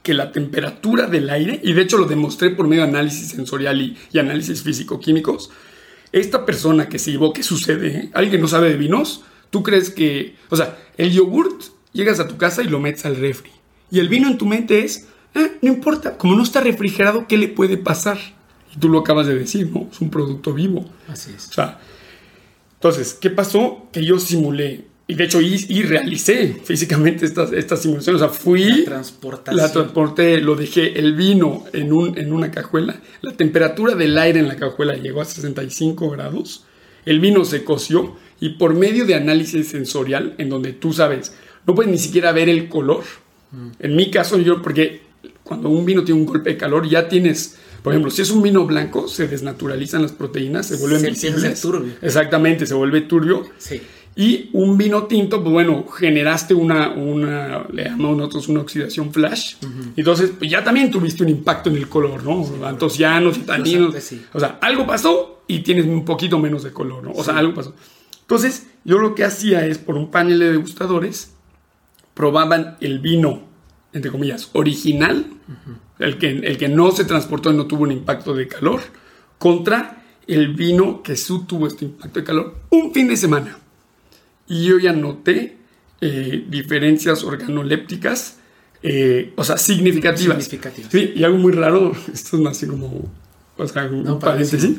que la temperatura del aire, y de hecho lo demostré por medio de análisis sensorial y, y análisis físico-químicos, esta persona que se llevó, ¿qué sucede? ¿Alguien no sabe de vinos? ¿Tú crees que, o sea, el yogurt, llegas a tu casa y lo metes al refri? Y el vino en tu mente es, ah, no importa, como no está refrigerado, ¿qué le puede pasar? Y tú lo acabas de decir, ¿no? Es un producto vivo.
Así es.
O sea, entonces, ¿qué pasó? Que yo simulé y de hecho, y, realicé físicamente estas, estas simulaciones. O sea, fui.
La.
La transporté, lo dejé, el vino en, un, en una cajuela. La temperatura del aire en la cajuela llegó a 65 grados. El vino se coció y por medio de análisis sensorial, en donde tú sabes, no puedes ni siquiera ver el color. Mm. En mi caso, yo, porque cuando un vino tiene un golpe de calor, ya tienes. Por ejemplo, si es un vino blanco, se desnaturalizan las proteínas, se vuelven visibles.
turbio.
Exactamente, se vuelve turbio.
Sí.
Y un vino tinto, pues bueno, generaste una, una le llamamos nosotros una oxidación flash. Entonces, pues ya también tuviste un impacto en el color, ¿no? Antocianos y taninos. O sea, algo pasó y tienes un poquito menos de color, ¿no? O sea, algo pasó. Entonces, yo lo que hacía es, por un panel de degustadores, probaban el vino, entre comillas, original, el, que, el que no se transportó y no tuvo un impacto de calor, contra el vino que sí tuvo este impacto de calor un fin de semana y yo ya noté eh, diferencias organolépticas, eh, o sea, significativas.
significativas.
Sí, y algo muy raro, esto es más así como, o sea, un paréntesis.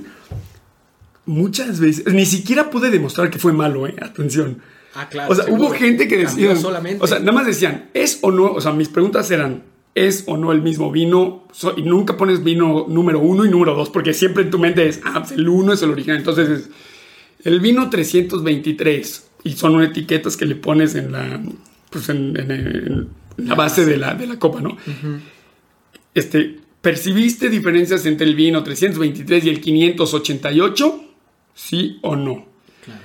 Muchas veces, ni siquiera pude demostrar que fue malo, ¿eh? Atención.
Ah, claro.
O sea, hubo gente que decía.
Solamente.
O sea, nada más decían, ¿es o no? O sea, mis preguntas eran, ¿es o no el mismo vino? y nunca pones vino número uno y número dos, porque siempre en tu mente es, ah, pues el uno es el original. Entonces, es, el vino 323 y son etiquetas que le pones en la, pues en, la base de la, de la copa, ¿no? Este, ¿percibiste diferencias entre el vino 323 y el 588? ¿Sí o no? Claro.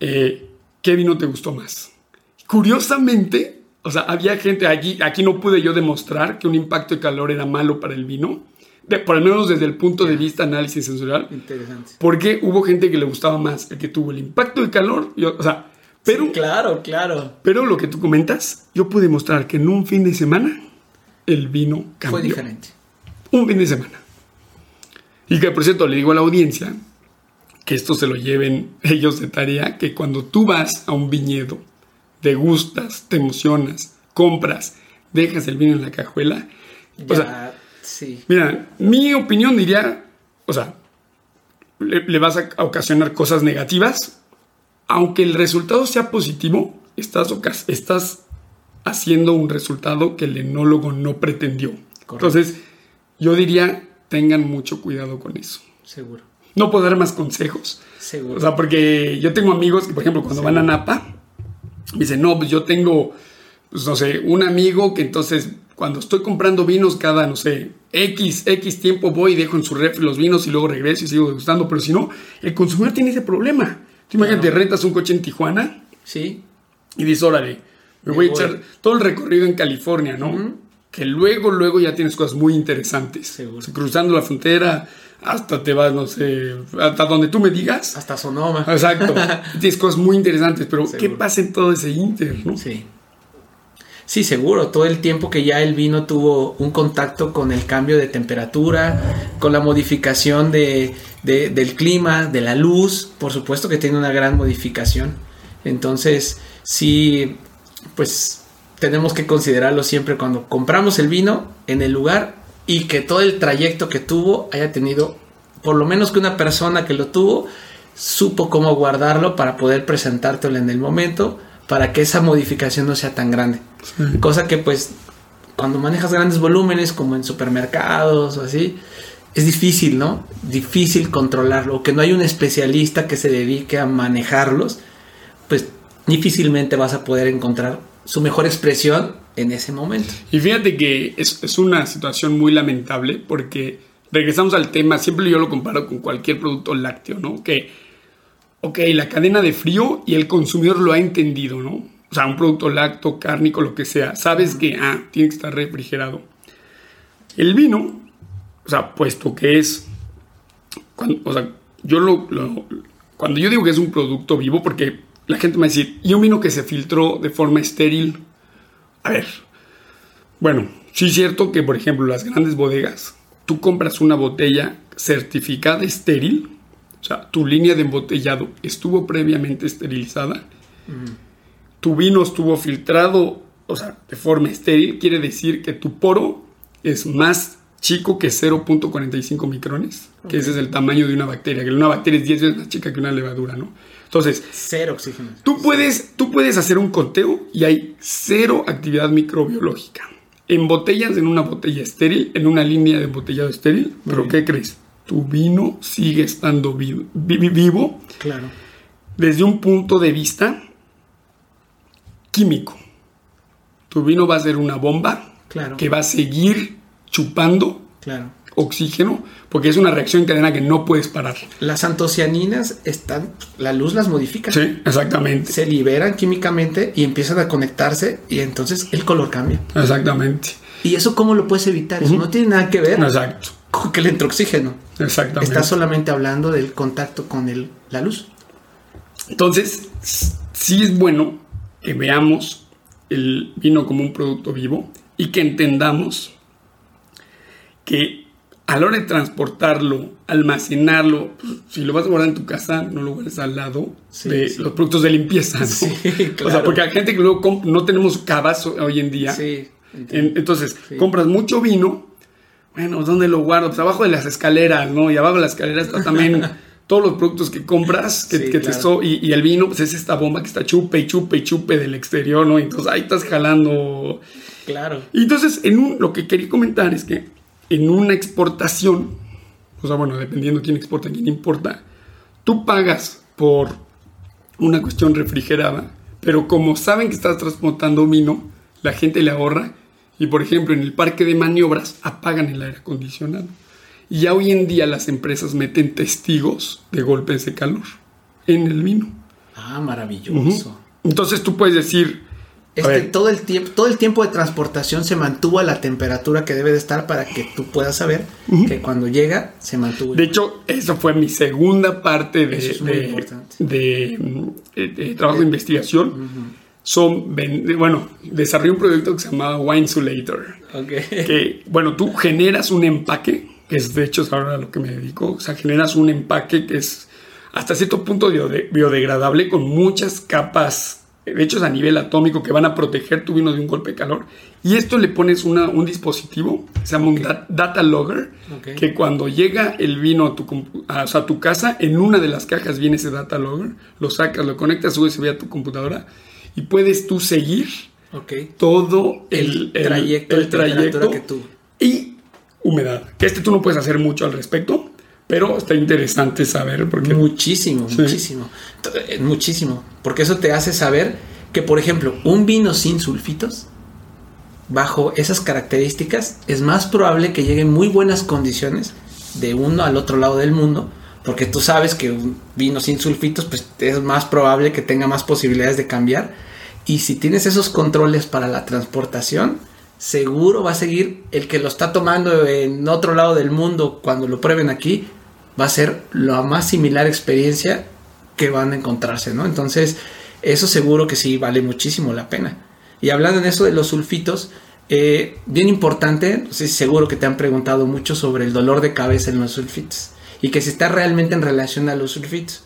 Eh, ¿Qué vino te gustó más? Curiosamente, o sea, había gente, aquí, aquí no pude yo demostrar que un impacto de calor era malo para el vino, por lo menos desde el punto de vista análisis sensorial.
Interesante.
Porque hubo gente que le gustaba más el que tuvo el impacto del calor. o sea, pero.
claro, claro.
Pero lo que tú comentas, yo pude mostrar que en un fin de semana el vino cambió.
Fue diferente.
Un fin de semana. Y que por cierto le digo a la audiencia que esto se lo lleven ellos de tarea, que cuando tú vas a un viñedo, degustas, te emocionas, compras, dejas el vino en la cajuela. o sea, Mira, mi opinión diría, o sea, le, vas a ocasionar cosas negativas, aunque el resultado sea positivo, estás, estás haciendo un resultado que el enólogo no pretendió. Entonces, yo diría, tengan mucho cuidado con eso.
Seguro.
No puedo dar más consejos.
Seguro.
O sea, porque yo tengo amigos que, por ejemplo, cuando van a Napa, me dicen, no, pues yo tengo, pues no sé, un amigo que entonces cuando estoy comprando vinos cada, no sé, X, X tiempo voy y dejo en su refri los vinos y luego regreso y sigo degustando, pero si no, el consumidor tiene ese problema. Tú imagínate, rentas un coche en Tijuana.
Sí.
Y dices, órale, me, voy, a echar todo el recorrido en California, ¿no? Que luego, luego ya tienes cosas muy interesantes.
Seguro.
cruzando la frontera, hasta te vas, no sé, hasta donde tú me digas.
Hasta Sonoma.
Exacto. tienes cosas muy interesantes, pero ¿qué pasa en todo ese inter, no?
Sí. Sí, seguro, todo el tiempo que ya el vino tuvo un contacto con el cambio de temperatura, con la modificación de, del clima, de la luz, por supuesto que tiene una gran modificación. Entonces, sí, pues tenemos que considerarlo siempre cuando compramos el vino en el lugar y que todo el trayecto que tuvo haya tenido, por lo menos que una persona que lo tuvo, supo cómo guardarlo para poder presentártelo en el momento para que esa modificación no sea tan grande. Cosa que pues cuando manejas grandes volúmenes como en supermercados o así, es difícil, ¿no? Difícil controlarlo, que no hay un especialista que se dedique a manejarlos, pues difícilmente vas a poder encontrar su mejor expresión en ese momento.
Y fíjate que es, es una situación muy lamentable porque regresamos al tema, siempre yo lo comparo con cualquier producto lácteo, ¿no? Que, ok, la cadena de frío y el consumidor lo ha entendido, ¿no? O sea, un producto lácteo, cárnico, lo que sea, sabes que, ah, tiene que estar refrigerado. El vino, o sea, puesto que es, o sea, yo lo, cuando yo digo que es un producto vivo, porque la gente me va a decir, ¿y un vino que se filtró de forma estéril? A ver, bueno, sí es cierto que, por ejemplo, las grandes bodegas, tú compras una botella certificada estéril, sea, tu línea de embotellado estuvo previamente esterilizada, tu vino estuvo filtrado, o sea, de forma estéril, quiere decir que tu poro es más chico que 0.45 micrones, que ese es el tamaño de una bacteria, que una bacteria es 10 veces más chica que una levadura, ¿no? Entonces,
cero oxígeno.
Tú puedes, tú puedes hacer un conteo y hay cero actividad microbiológica. En botellas, en una botella estéril, en una línea de embotellado estéril, pero ¿qué crees? Tu vino sigue estando vivo, vivo
claro.
desde un punto de vista químico. Tu vino va a ser una bomba
claro.
que va a seguir chupando
claro.
oxígeno porque es una reacción en cadena que no puedes parar.
Las antocianinas están, la luz las modifica.
Sí, exactamente.
Se liberan químicamente y empiezan a conectarse y entonces el color cambia.
Exactamente.
¿Y eso cómo lo puedes evitar? Eso no tiene nada que ver
Exacto.
Con que le entre oxígeno.
Exactamente.
Está solamente hablando del contacto con el, la luz.
Entonces, sí es bueno que veamos el vino como un producto vivo y que entendamos que a la hora de transportarlo, almacenarlo, pues, si lo vas a guardar en tu casa, no lo guardes al lado
Sí,
de
sí.
los productos de limpieza. ¿no?
Sí,
O sea,
claro.
porque hay gente que luego no tenemos cabas hoy en día.
Sí.
En- entonces, compras mucho vino. Bueno, ¿dónde lo guardo? Pues abajo de las escaleras, ¿no? Y abajo de las escaleras está también todos los productos que compras, que,
Sí,
que te
claro.
so- y, y el vino, pues es esta bomba que está chupe y chupe y chupe del exterior, ¿no? Entonces ahí estás jalando.
Claro.
Y entonces, en un, lo que quería comentar es que en una exportación, o sea, bueno, dependiendo quién exporta, quién importa, tú pagas por una cuestión refrigerada, pero como saben que estás transportando vino, la gente le ahorra y, por ejemplo, en el parque de maniobras apagan el aire acondicionado. Y ya hoy en día las empresas meten testigos de golpes de calor en el vino.
Ah, maravilloso.
Entonces tú puedes decir,
Este, todo, el tiempo, todo el tiempo de transportación se mantuvo a la temperatura que debe de estar para que tú puedas saber que cuando llega se mantuvo.
De hecho, eso fue mi segunda parte de,
es
de-
importante.
de, eh, de trabajo de investigación. Ven- bueno, desarrollé un proyecto que se llamaba Winesulator.
Ok.
Que, bueno, tú generas un empaque, que es de hecho es ahora a lo que me dedico. O sea, generas un empaque que es hasta cierto punto biode- biodegradable con muchas capas de hechos a nivel atómico que van a proteger tu vino de un golpe de calor. Y esto le pones una- un dispositivo, que se llama un da- data logger, que cuando llega el vino a tu, a, o sea, a tu casa, en una de las cajas viene ese data logger, lo sacas, lo conectas USB a tu computadora y puedes tú seguir todo
El
el,
trayecto
el
que tuvo.
y humedad. Que este tú no puedes hacer mucho al respecto, pero está interesante saber porque
Muchísimo,
Sí.
muchísimo. Eh, Muchísimo. Porque eso te hace saber que, por ejemplo, un vino sin sulfitos, bajo esas características, es más probable que llegue en muy buenas condiciones de uno al otro lado del mundo. Porque tú sabes que un vino sin sulfitos, pues es más probable que tenga más posibilidades de cambiar. Y si tienes esos controles para la transportación, seguro va a seguir el que lo está tomando en otro lado del mundo cuando lo prueben aquí, va a ser la más similar experiencia que van a encontrarse, ¿no? Entonces, eso seguro que sí vale muchísimo la pena. Y hablando en eso de los sulfitos, eh, bien importante, seguro que te han preguntado mucho sobre el dolor de cabeza en los sulfitos y que si está realmente en relación a los sulfitos.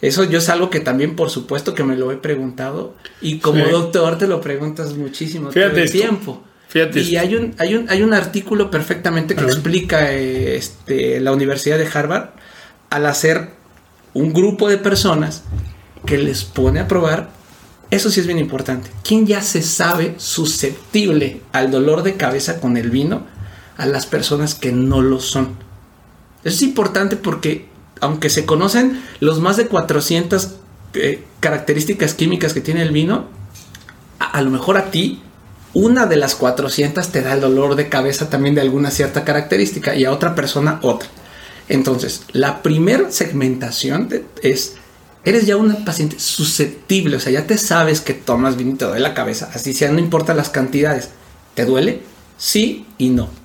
Eso yo es algo que también, por supuesto, que me lo he preguntado y como
Sí.
doctor te lo preguntas muchísimo
Fíjate
todo el tiempo.
Fíjate
y
esto.
hay un, hay, un, hay un artículo perfectamente que explica eh, este, la Universidad de Harvard al hacer un grupo de personas que les pone a probar eso sí es bien importante. ¿Quién ya se sabe susceptible al dolor de cabeza con el vino? A las personas que no lo son. Es importante porque, aunque se conocen los más de 400 eh, características químicas que tiene el vino, a, lo mejor a ti, una de las 400 te da el dolor de cabeza también de alguna cierta característica y a otra persona otra. Entonces, la primera segmentación es eres ya una paciente susceptible, o sea, ya te sabes que tomas vino y te duele la cabeza, así sea, no importa las cantidades. ¿Te duele? Sí y no.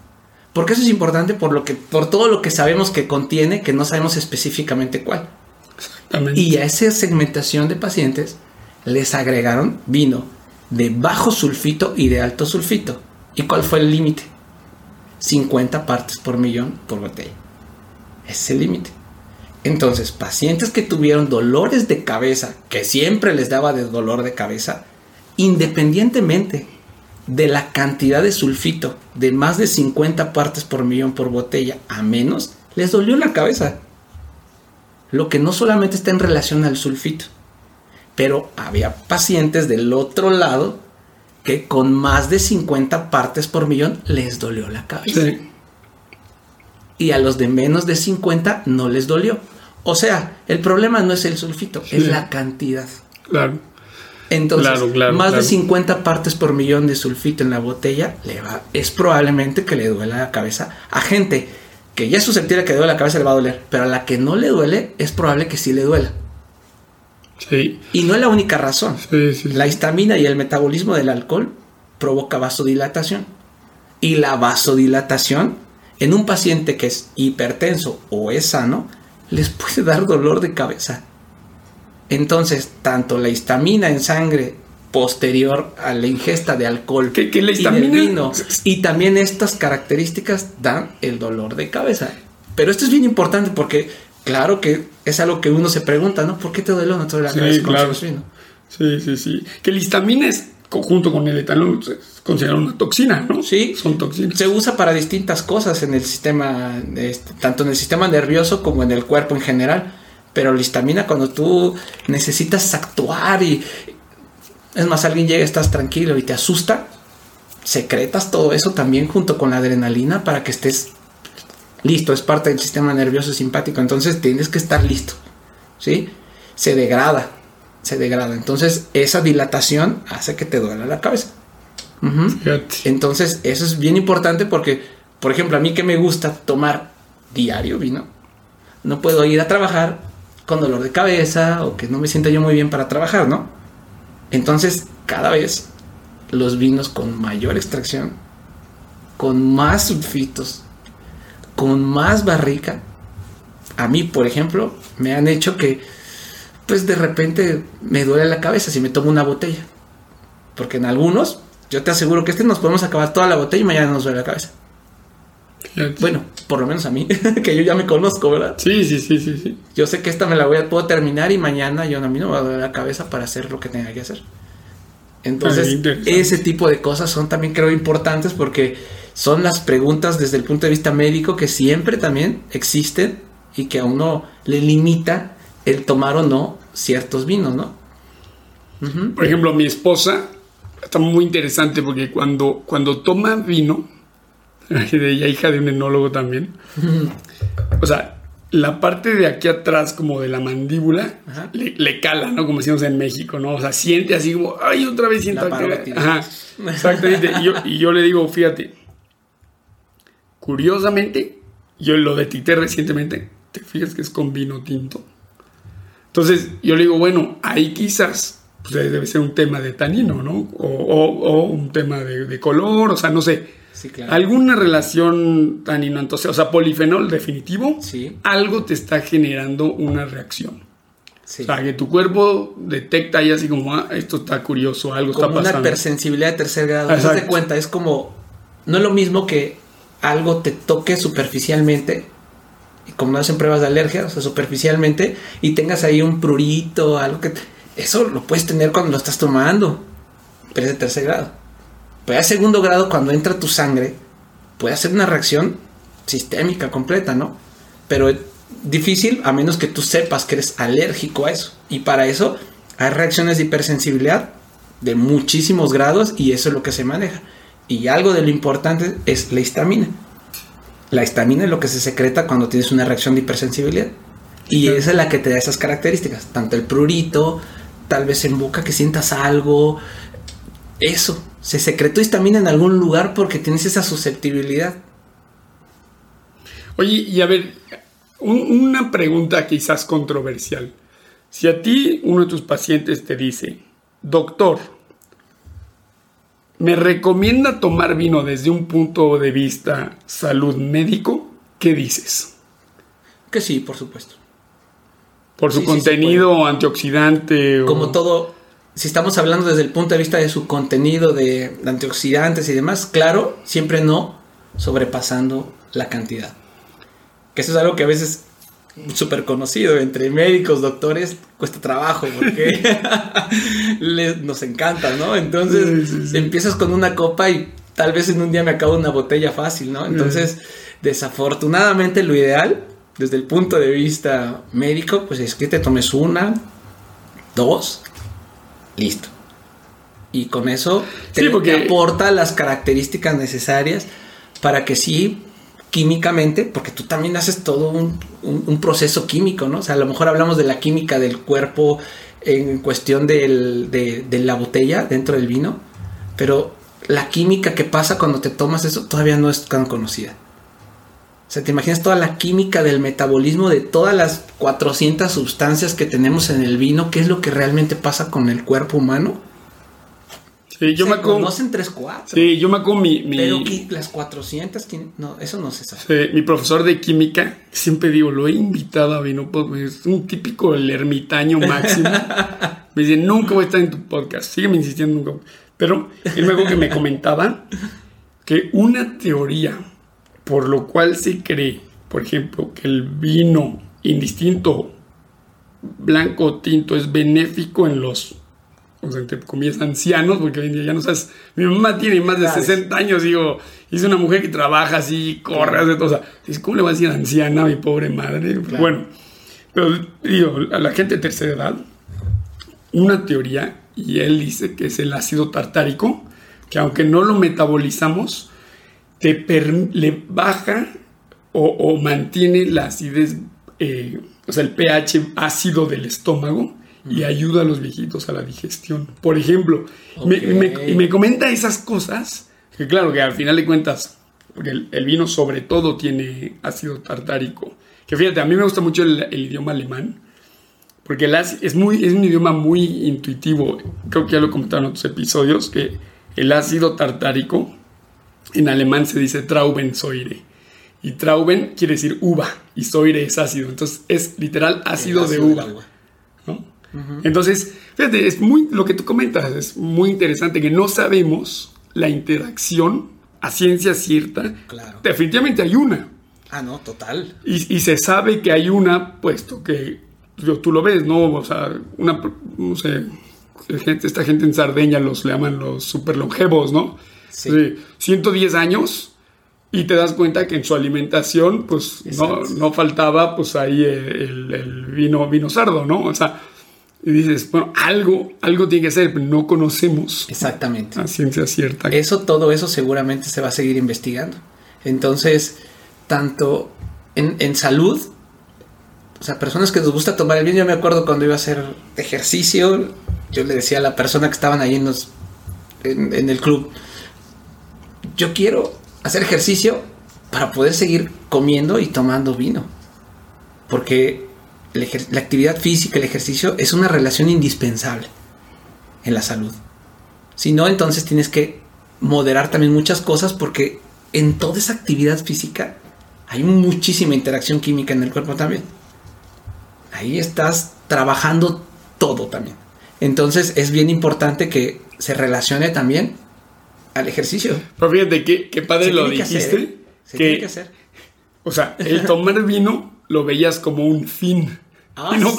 Porque eso es importante por lo que, por todo lo que sabemos que contiene, que no sabemos específicamente cuál. Exactamente. Y a esa segmentación de pacientes les agregaron vino de bajo sulfito y de alto sulfito. ¿Y cuál fue el límite? 50 partes por millón por botella. Ese es el límite. Entonces, pacientes que tuvieron dolores de cabeza, que siempre les daba de dolor de cabeza, independientemente de la cantidad de sulfito de más de 50 partes por millón por botella a menos, les dolió la cabeza. Lo que no solamente está en relación al sulfito, pero había pacientes del otro lado que con más de 50 partes por millón les dolió la cabeza. Sí. Y a los de menos de 50 no les dolió. O sea, el problema no es el sulfito, sí. es la cantidad.
Claro.
Entonces, claro, claro, más claro. de 50 partes por millón de sulfito en la botella le va, es probablemente que le duela la cabeza a gente que ya es susceptible que le duele la cabeza le va a doler, pero a la que no le duele es probable que sí le duela.
Sí.
Y no es la única razón.
Sí, sí,
la histamina y el metabolismo del alcohol provoca vasodilatación. Y la vasodilatación en un paciente que es hipertenso o es sano les puede dar dolor de cabeza. Entonces, tanto la histamina en sangre posterior a la ingesta de alcohol
que, que la histamina...
y vino y también estas características dan el dolor de cabeza. Pero esto es bien importante porque claro que es algo que uno se pregunta, ¿no? ¿Por qué te duele duele la cabeza
sí,
con
claro.
vino?
Sí, sí, sí. Que la histamina es junto con el etanol se considera una toxina, ¿no?
Sí,
son toxinas.
Se usa para distintas cosas en el sistema, este, tanto en el sistema nervioso como en el cuerpo en general. Pero la histamina cuando tú necesitas actuar y es más alguien llega, estás tranquilo y te asusta, secretas todo eso también junto con la adrenalina para que estés listo, es parte del sistema nervioso simpático, entonces tienes que estar listo, ¿sí? Se degrada, se degrada. Entonces, esa dilatación hace que te duela la cabeza. Uh -huh. Entonces, eso es bien importante porque, por ejemplo, a mí que me gusta tomar diario vino, no puedo ir a trabajar con dolor de cabeza o que no me sienta yo muy bien para trabajar, ¿no? Entonces, cada vez los vinos con mayor extracción, con más sulfitos, con más barrica, a mí, por ejemplo, me han hecho que pues de repente me duele la cabeza si me tomo una botella. Porque en algunos, yo te aseguro que este nos podemos acabar toda la botella y mañana nos duele la cabeza. Bueno, por lo menos a mí, que yo ya me conozco, ¿verdad?
Sí, sí, sí, sí, sí.
Yo sé que esta me la voy a puedo terminar y mañana yo a mí no me va a doler la cabeza para hacer lo que tenga que hacer. Entonces, ese tipo de cosas son también creo importantes porque son las preguntas desde el punto de vista médico que siempre también existen y que a uno le limita el tomar o no ciertos vinos, ¿no?
Uh -huh. Por ejemplo, mi esposa está muy interesante porque cuando, cuando toma vino, ella hija de un enólogo también, o sea, la parte de aquí atrás, como de la mandíbula, le, le, cala, ¿no? Como decimos en México, ¿no? O sea, siente así como, ay, otra vez siento que... Ajá, exactamente. y, yo, y yo le digo, fíjate, curiosamente, yo lo detecté recientemente, te fijas que es con vino tinto. Entonces yo le digo, bueno, ahí quizás pues, debe ser un tema de tanino, ¿no? O, o, o un tema de, de, color, o sea, no sé.
Sí, claro.
Alguna relación tanino, entonces, o sea, polifenol definitivo,
sí.
algo te está generando una reacción.
Sí.
O sea, que tu cuerpo detecta ahí así como, ah, esto está curioso, algo
como
está pasando.
una hipersensibilidad de tercer grado. Te das cuenta, es como, no es lo mismo que algo te toque superficialmente y como no hacen pruebas de alergia, o sea, superficialmente, y tengas ahí un prurito, algo que... Eso lo puedes tener cuando lo estás tomando, pero es de tercer grado. Pero a segundo grado, cuando entra tu sangre, puede hacer una reacción sistémica completa, ¿no? Pero es difícil a menos que tú sepas que eres alérgico a eso. Y para eso hay reacciones de hipersensibilidad de muchísimos grados y eso es lo que se maneja. Y algo de lo importante es la histamina. La histamina es lo que se secreta cuando tienes una reacción de hipersensibilidad. Y esa es la que te da esas características. Tanto el prurito, tal vez en boca que sientas algo. Eso. Se secretó histamina en algún lugar porque tienes esa susceptibilidad.
Oye, y a ver, una pregunta quizás controversial. Si a ti uno de tus pacientes te dice, doctor, ¿me recomienda tomar vino desde un punto de vista salud médico? ¿Qué dices?
Que sí, por supuesto.
Por su contenido antioxidante.
Como todo, si estamos hablando desde el punto de vista de su contenido de antioxidantes y demás, claro, siempre no sobrepasando la cantidad. Que eso es algo que a veces súper conocido entre médicos, doctores, cuesta trabajo porque nos encanta, ¿no? Entonces empiezas con una copa y tal vez en un día me acabo una botella fácil, ¿no? Entonces, desafortunadamente lo ideal, desde el punto de vista médico, pues es que te tomes una, dos, listo. Y con eso te, te aporta las características necesarias para que sí químicamente, porque tú también haces todo un, proceso químico, ¿no? O sea, a lo mejor hablamos de la química del cuerpo en cuestión de, la botella dentro del vino, pero la química que pasa cuando te tomas eso todavía no es tan conocida. O sea, te imaginas toda la química del metabolismo de todas las 400 sustancias que tenemos en el vino, qué es lo que realmente pasa con el cuerpo humano
Sí, yo
se
me acuerdo.
conocen 3, 4.
Sí, yo me acuerdo mi.
Pero las 400, no, eso no se sabe.
Sí, mi profesor de química, siempre digo, lo he invitado a vino, pues, es un típico el ermitaño máximo. me dice, nunca voy a estar en tu podcast. Sígueme insistiendo, nunca. Pero él me acuerdo que me comentaba que una teoría por lo cual se cree, por ejemplo, que el vino indistinto blanco o tinto es benéfico en los o sea, entre comillas, ancianos, porque hoy en día ya no sabes, mi mamá tiene más de 60 años, digo, es una mujer que trabaja así, corre, hace todo, o sea, ¿cómo le va a decir anciana a mi pobre madre? Bueno, pero digo, a la gente de tercera edad, una teoría, y él dice que es el ácido tartárico, que aunque no lo metabolizamos, te le baja o, mantiene la acidez, eh, o sea, el pH ácido del estómago, y ayuda a los viejitos a la digestión. Por ejemplo, me, y me, comenta esas cosas, que claro, que al final de cuentas, porque el, vino sobre todo tiene ácido tartárico. Que fíjate, a mí me gusta mucho el, idioma alemán, porque el, es, muy, es un idioma muy intuitivo. Creo que ya lo comentaron en otros episodios, que el ácido tartárico en alemán se dice Traubensäure. Y Trauben quiere decir uva y Säure es ácido. Entonces es literal ácido, de uva. ¿no? Entonces, fíjate, es muy lo que tú comentas, es muy interesante que no sabemos la interacción a ciencia cierta. Claro. Definitivamente hay una.
Ah, no, total.
Y, se sabe que hay una, puesto que tú lo ves, ¿no? O sea, una, no sé, esta gente en Sardeña los le llaman los super longevos, ¿no? Sí. 110 años y te das cuenta que en su alimentación, pues no, faltaba, pues ahí el, el, vino, vino sardo, ¿no? O sea, y dices, bueno, algo, algo tiene que ser, pero no conocemos.
Exactamente.
A ciencia cierta.
Eso, todo eso seguramente se va a seguir investigando. Entonces, tanto en, salud, o sea, personas que nos gusta tomar el vino, yo me acuerdo cuando iba a hacer ejercicio, yo le decía a la persona que estaban ahí en, los, en el club, yo quiero hacer ejercicio para poder seguir comiendo y tomando vino. Porque la actividad física, el ejercicio, es una relación indispensable en la salud. Si no, entonces tienes que moderar también muchas cosas porque en toda esa actividad física hay muchísima interacción química en el cuerpo también. Ahí estás trabajando todo también. Entonces es bien importante que se relacione también al ejercicio.
Pero fíjate qué, padre lo dijiste. ¿eh?
Se tiene que hacer.
O sea, el tomar vino lo veías como un fin. Ah, no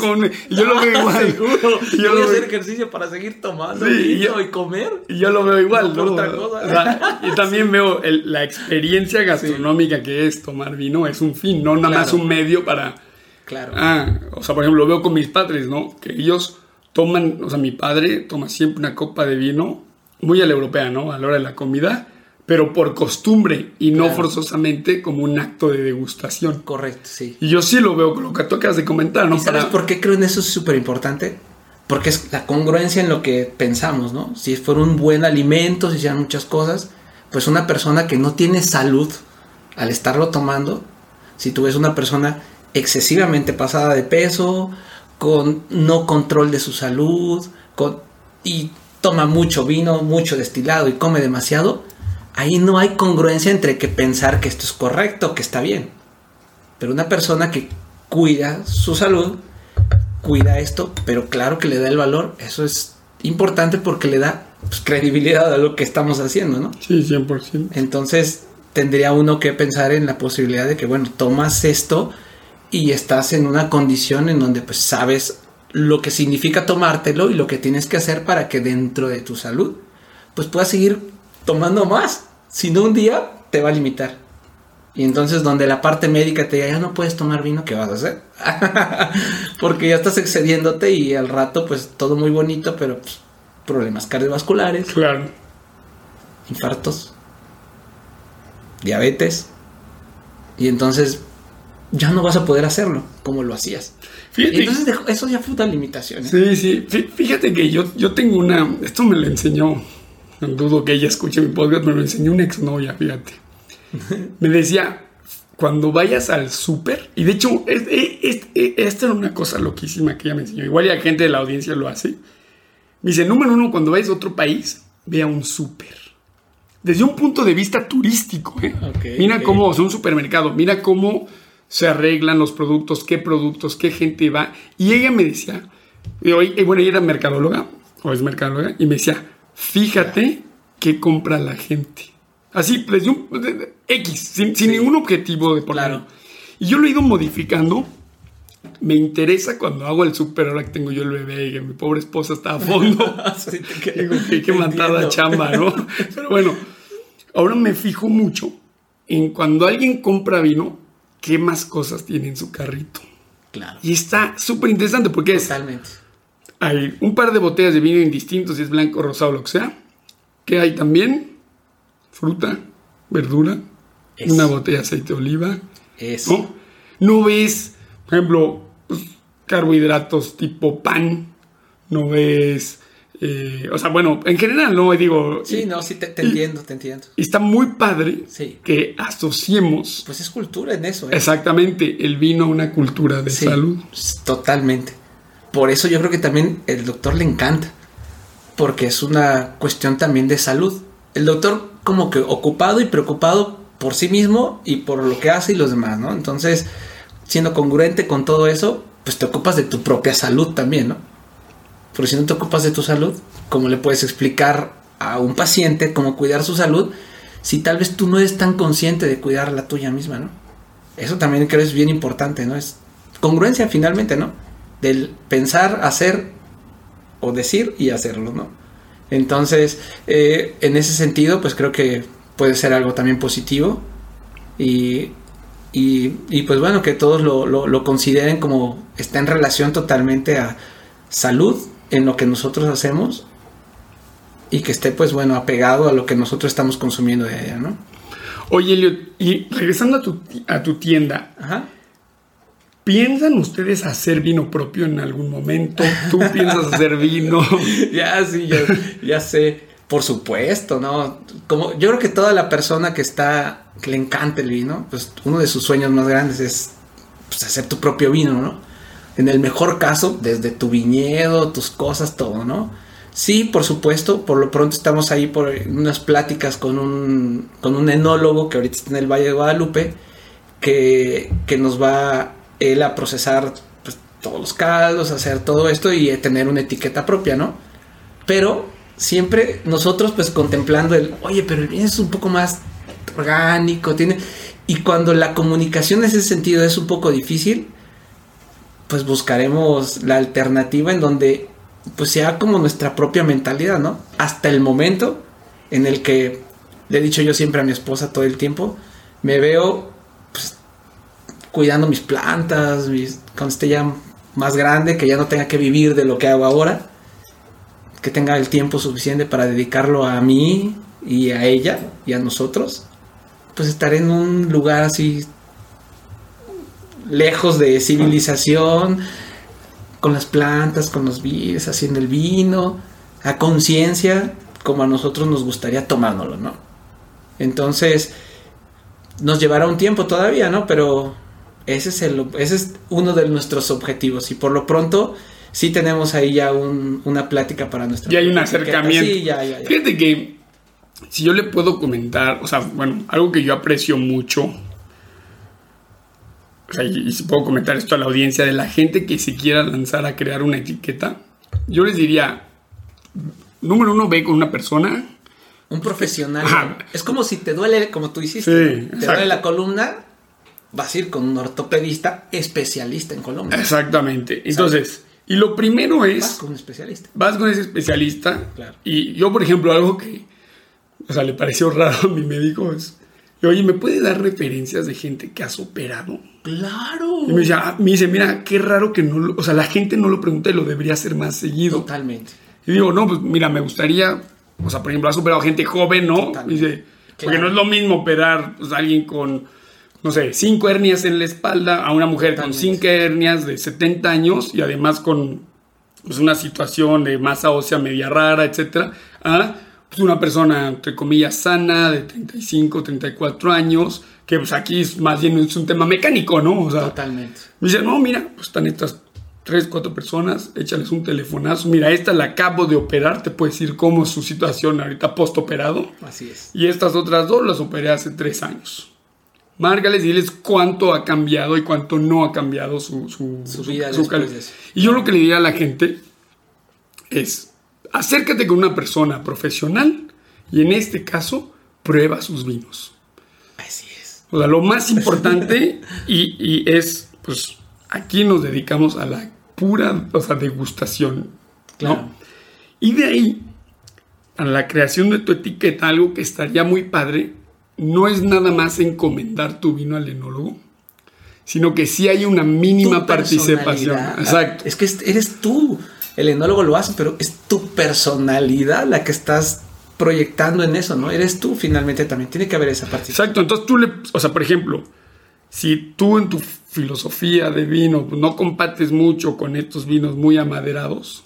y yo lo veo igual.
yo, yo voy a hacer ejercicio para seguir tomando y, yo, y comer.
Y yo lo veo igual. No, otra cosa. y también veo la experiencia gastronómica que es tomar vino. Es un fin, no nada más un medio para...
Claro.
Ah, o sea, por ejemplo, lo veo con mis padres, ¿no? Que ellos toman, o sea, mi padre toma siempre una copa de vino, muy a la europea, ¿no? A la hora de la comida, pero por costumbre y no forzosamente como un acto de degustación.
Correcto, sí.
Y yo sí lo veo con lo que tú acabas de comentar, ¿no?
¿Sabes por qué creo en eso es súper importante? Porque es la congruencia en lo que pensamos, ¿no? Si fuera un buen alimento, si hicieran muchas cosas, pues una persona que no tiene salud al estarlo tomando, si tú ves una persona excesivamente pasada de peso, con no control de su salud, con, y toma mucho vino, mucho destilado y come demasiado, ahí no hay congruencia entre que pensar que esto es correcto, que está bien. Pero una persona que cuida su salud, cuida esto, pero claro que le da el valor, eso es importante porque le da pues, credibilidad a lo que estamos haciendo, ¿no?
Sí, 100%.
Entonces tendría uno que pensar en la posibilidad de que, bueno, tomas esto y estás en una condición en donde pues sabes lo que significa tomártelo y lo que tienes que hacer para que dentro de tu salud pues puedas seguir tomando más. Si no un día te va a limitar. Y entonces donde la parte médica te diga, ya no puedes tomar vino, ¿qué vas a hacer? Porque ya estás excediéndote y al rato pues todo muy bonito, pero pues, problemas cardiovasculares.
Claro.
Infartos. Diabetes. Y entonces ya no vas a poder hacerlo como lo hacías. Entonces eso ya fue una limitación.
Sí, sí. Fíjate que yo, yo tengo una... Esto me lo enseñó, no dudo que ella escuche mi podcast, me lo enseñó una exnovia, fíjate. Me decía, cuando vayas al súper, y de hecho, esta era una cosa loquísima que ella me enseñó, igual la gente de la audiencia lo hace. Me dice, número uno, cuando vayas a otro país, ve a un súper. Desde un punto de vista turístico, ¿eh? mira cómo, es un supermercado, mira cómo se arreglan los productos, qué productos, qué gente va. Y ella me decía, y bueno, ella era mercadóloga, o es mercadóloga, y me decía, fíjate qué compra la gente. Así, desde un X, sin, ningún objetivo de ponerlo. Y yo lo he ido modificando. Me interesa cuando hago el súper, ahora que tengo yo el bebé y que mi pobre esposa está a fondo. sí, Digo, qué, qué matada chamba, ¿no? Pero bueno, ahora me fijo mucho en cuando alguien compra vino, qué más cosas tiene en su carrito.
Claro.
Y está súper interesante porque
Totalmente.
hay un par de botellas de vino indistintos, si es blanco, rosado, lo que sea. Que hay también fruta, verdura, una botella de aceite de oliva.
Eso.
¿no? ves, por ejemplo, pues, carbohidratos tipo pan. No ves eh, o sea, bueno, en general no digo.
Sí, no, sí, te, entiendo, te entiendo.
Y está muy padre que asociemos.
Pues es cultura en eso, ¿eh?
Exactamente, el vino a una cultura de salud.
Totalmente. Por eso yo creo que también el doctor le encanta. Porque es una cuestión también de salud. El doctor, como que ocupado y preocupado por sí mismo y por lo que hace y los demás, ¿no? Entonces, siendo congruente con todo eso, pues te ocupas de tu propia salud también, ¿no? Porque si no te ocupas de tu salud, ¿cómo le puedes explicar a un paciente cómo cuidar su salud si tal vez tú no eres tan consciente de cuidar la tuya misma, ¿no? Eso también creo es bien importante, ¿no? Es congruencia finalmente, ¿no? Del pensar, hacer o decir y hacerlo, ¿no? Entonces, eh, en ese sentido, pues creo que puede ser algo también positivo y, y, pues bueno, que todos lo, lo consideren como está en relación totalmente a salud, en lo que nosotros hacemos y que esté, pues bueno, apegado a lo que nosotros estamos consumiendo de ella, ¿no?
Oye, Elliot, y regresando a tu, a tu tienda, ¿piensan ustedes hacer vino propio en algún momento? ¿Tú piensas hacer vino?
ya, sí, ya, ya sé. Por supuesto, ¿no? Como yo creo que toda la persona que está, que le encanta el vino, pues uno de sus sueños más grandes es pues, hacer tu propio vino, ¿no? En el mejor caso, desde tu viñedo, tus cosas, todo, ¿no? Sí, por supuesto, por lo pronto estamos ahí por unas pláticas con un, con un enólogo que ahorita está en el Valle de Guadalupe, que, que nos va él a procesar pues, todos los caldos, hacer todo esto y tener una etiqueta propia, ¿no? Pero siempre nosotros pues contemplando el, oye, pero el vino es un poco más orgánico, tiene... Y cuando la comunicación en ese sentido es un poco difícil, pues buscaremos la alternativa en donde pues sea como nuestra propia mentalidad, ¿no? Hasta el momento en el que le he dicho yo siempre a mi esposa todo el tiempo, me veo pues, cuidando mis plantas, mis, cuando esté ya más grande, que ya no tenga que vivir de lo que hago ahora, que tenga el tiempo suficiente para dedicarlo a mí y a ella y a nosotros, pues estaré en un lugar así lejos de civilización, con las plantas, con los vides, haciendo el vino, a conciencia, como a nosotros nos gustaría tomárnoslo, ¿no? Entonces, nos llevará un tiempo todavía, ¿no? Pero ese es, el, ese es uno de nuestros objetivos y por lo pronto sí tenemos ahí ya una plática para nuestra...
Ya hay un acercamiento. Sí, ya, ya, ya. Fíjate que si yo le puedo comentar, o sea, bueno, algo que yo aprecio mucho, o sea, y, si puedo comentar esto a la audiencia, de la gente que se quiera lanzar a crear una etiqueta, yo les diría, número uno, ve con una persona.
Un profesional. Es como si te duele, como tú hiciste, te duele la columna, vas a ir con un ortopedista especialista en columna.
Exactamente. Entonces, y lo primero es...
Vas con un especialista.
Vas con ese especialista. Claro. Y yo, por ejemplo, algo que o sea, le pareció raro a mi médico. Es, Oye, ¿me puede dar referencias de gente que has operado?
Claro.
Y me dice, ah, me dice, mira, qué raro que no o sea, la gente no lo pregunta y lo debería hacer más seguido.
Totalmente.
Y digo, no, pues mira, me gustaría, o sea, por ejemplo, has operado gente joven, ¿no? Dice, porque no es lo mismo operar pues, a alguien con, no sé, cinco hernias en la espalda a una mujer con cinco hernias de 70 años y además con pues, una situación de masa ósea media rara, etcétera, a pues, una persona, entre comillas, sana, de 35, 34 años, que pues aquí es más bien es un tema mecánico, ¿no?
O sea, Totalmente.
Me dice, no, mira, pues están estas tres, cuatro personas, échales un telefonazo. Mira, esta la acabo de operar, te puedo decir cómo es su situación ahorita post-operado.
Así es.
Y estas otras dos las operé hace tres años. Márgales y diles cuánto ha cambiado y cuánto no ha cambiado su, su,
vida.
y yo lo que le diría a la gente es, acércate con una persona profesional y en este caso prueba sus vinos.
Así es.
O sea, lo más importante y, es, pues, aquí nos dedicamos a la pura, o sea, degustación. Claro. Y de ahí, a la creación de tu etiqueta, algo que estaría muy padre, no es nada más encomendar tu vino al enólogo, sino que sí hay una mínima participación.
Exacto. Es que eres tú el enólogo lo hace, pero es tu personalidad la que estás proyectando en eso, ¿no? Eres tú finalmente también, tiene que haber esa parte.
Exacto, entonces tú le, o sea, por ejemplo, si tú en tu filosofía de vino no compartes mucho con estos vinos muy amaderados,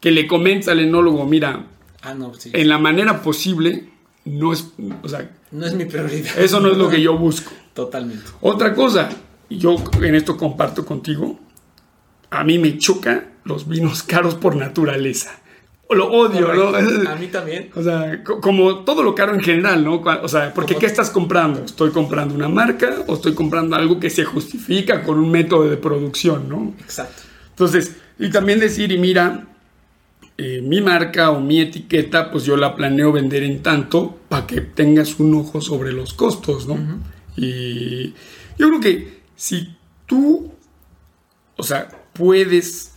que le comentes al enólogo, mira,
ah, no, sí,
en la manera posible, no es, o sea,
no es mi prioridad.
Eso no es lo que yo busco.
Totalmente.
Otra cosa, yo en esto comparto contigo, a mí me choca los vinos caros por naturaleza. Lo odio,
¿no? A mí también.
O sea, como todo lo caro en general, ¿no? O sea, porque ¿qué estás comprando? ¿Estoy comprando una marca o estoy comprando algo que se justifica con un método de producción, ¿no?
Exacto.
Entonces, y también decir, y mira, eh, mi marca o mi etiqueta, pues yo la planeo vender en tanto para que tengas un ojo sobre los costos, ¿no? Y yo creo que si tú, o sea, puedes,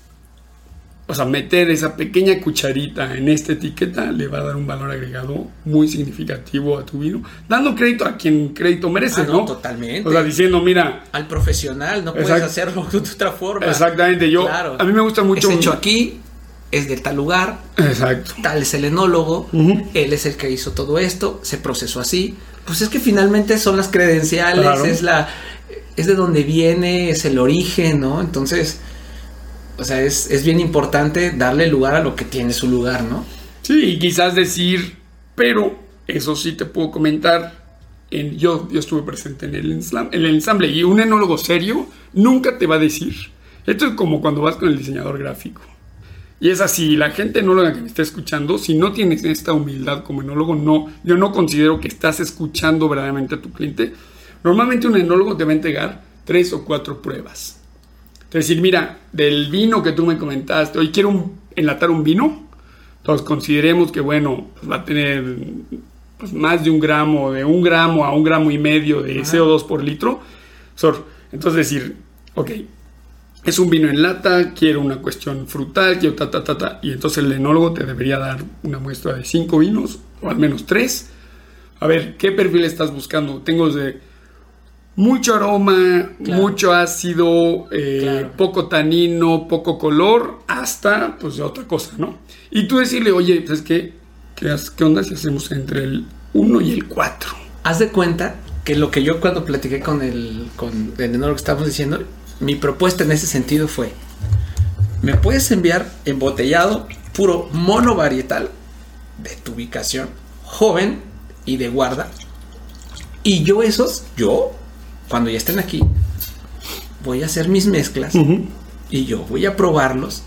o sea, meter esa pequeña cucharita en esta etiqueta, le va a dar un valor agregado muy significativo a tu vino, dando crédito a quien crédito merece, ah, no,
Totalmente.
O sea, diciendo, mira.
Al profesional, no puedes hacerlo de otra forma.
Exactamente, yo. A mí me gusta mucho.
Es hecho aquí, es de tal lugar.
Exacto.
Tal es el enólogo. Él es el que hizo todo esto. Se procesó así. Pues es que finalmente son las credenciales, es la. Es de donde viene, es el origen, ¿no? Entonces o sea, es, bien importante darle lugar a lo que tiene su lugar, ¿no?
Sí, quizás decir, pero eso sí te puedo comentar. En, yo, yo estuve presente en el, en el ensamble y un enólogo serio nunca te va a decir. Esto es como cuando vas con el diseñador gráfico. Y es así, la gente enóloga que me está escuchando, si no tienes esta humildad como enólogo, no, yo no considero que estás escuchando verdaderamente a tu cliente. Normalmente un enólogo te va a entregar tres o cuatro pruebas decir, mira, del vino que tú me comentaste, hoy quiero enlatar un vino, entonces consideremos que, bueno, pues va a tener pues, más de un gramo, de un gramo a un gramo y medio de CO2 por litro. Entonces decir, ok, es un vino en lata, quiero una cuestión frutal, quiero ta, ta, ta, ta. Y entonces el enólogo te debería dar una muestra de cinco vinos, o al menos tres. A ver, ¿qué perfil estás buscando? Tengo de mucho aroma, mucho ácido, eh, poco tanino, poco color, hasta pues de otra cosa, ¿no? Y tú decirle, oye, pues que, ¿qué, ¿qué onda si hacemos entre el 1 y el 4?
Haz de cuenta que lo que yo cuando platiqué con el, con el que estábamos diciendo, mi propuesta en ese sentido fue, ¿me puedes enviar embotellado puro mono varietal de tu ubicación, joven y de guarda? Y yo esos, yo, cuando ya estén aquí, voy a hacer mis mezclas y yo voy a probarlos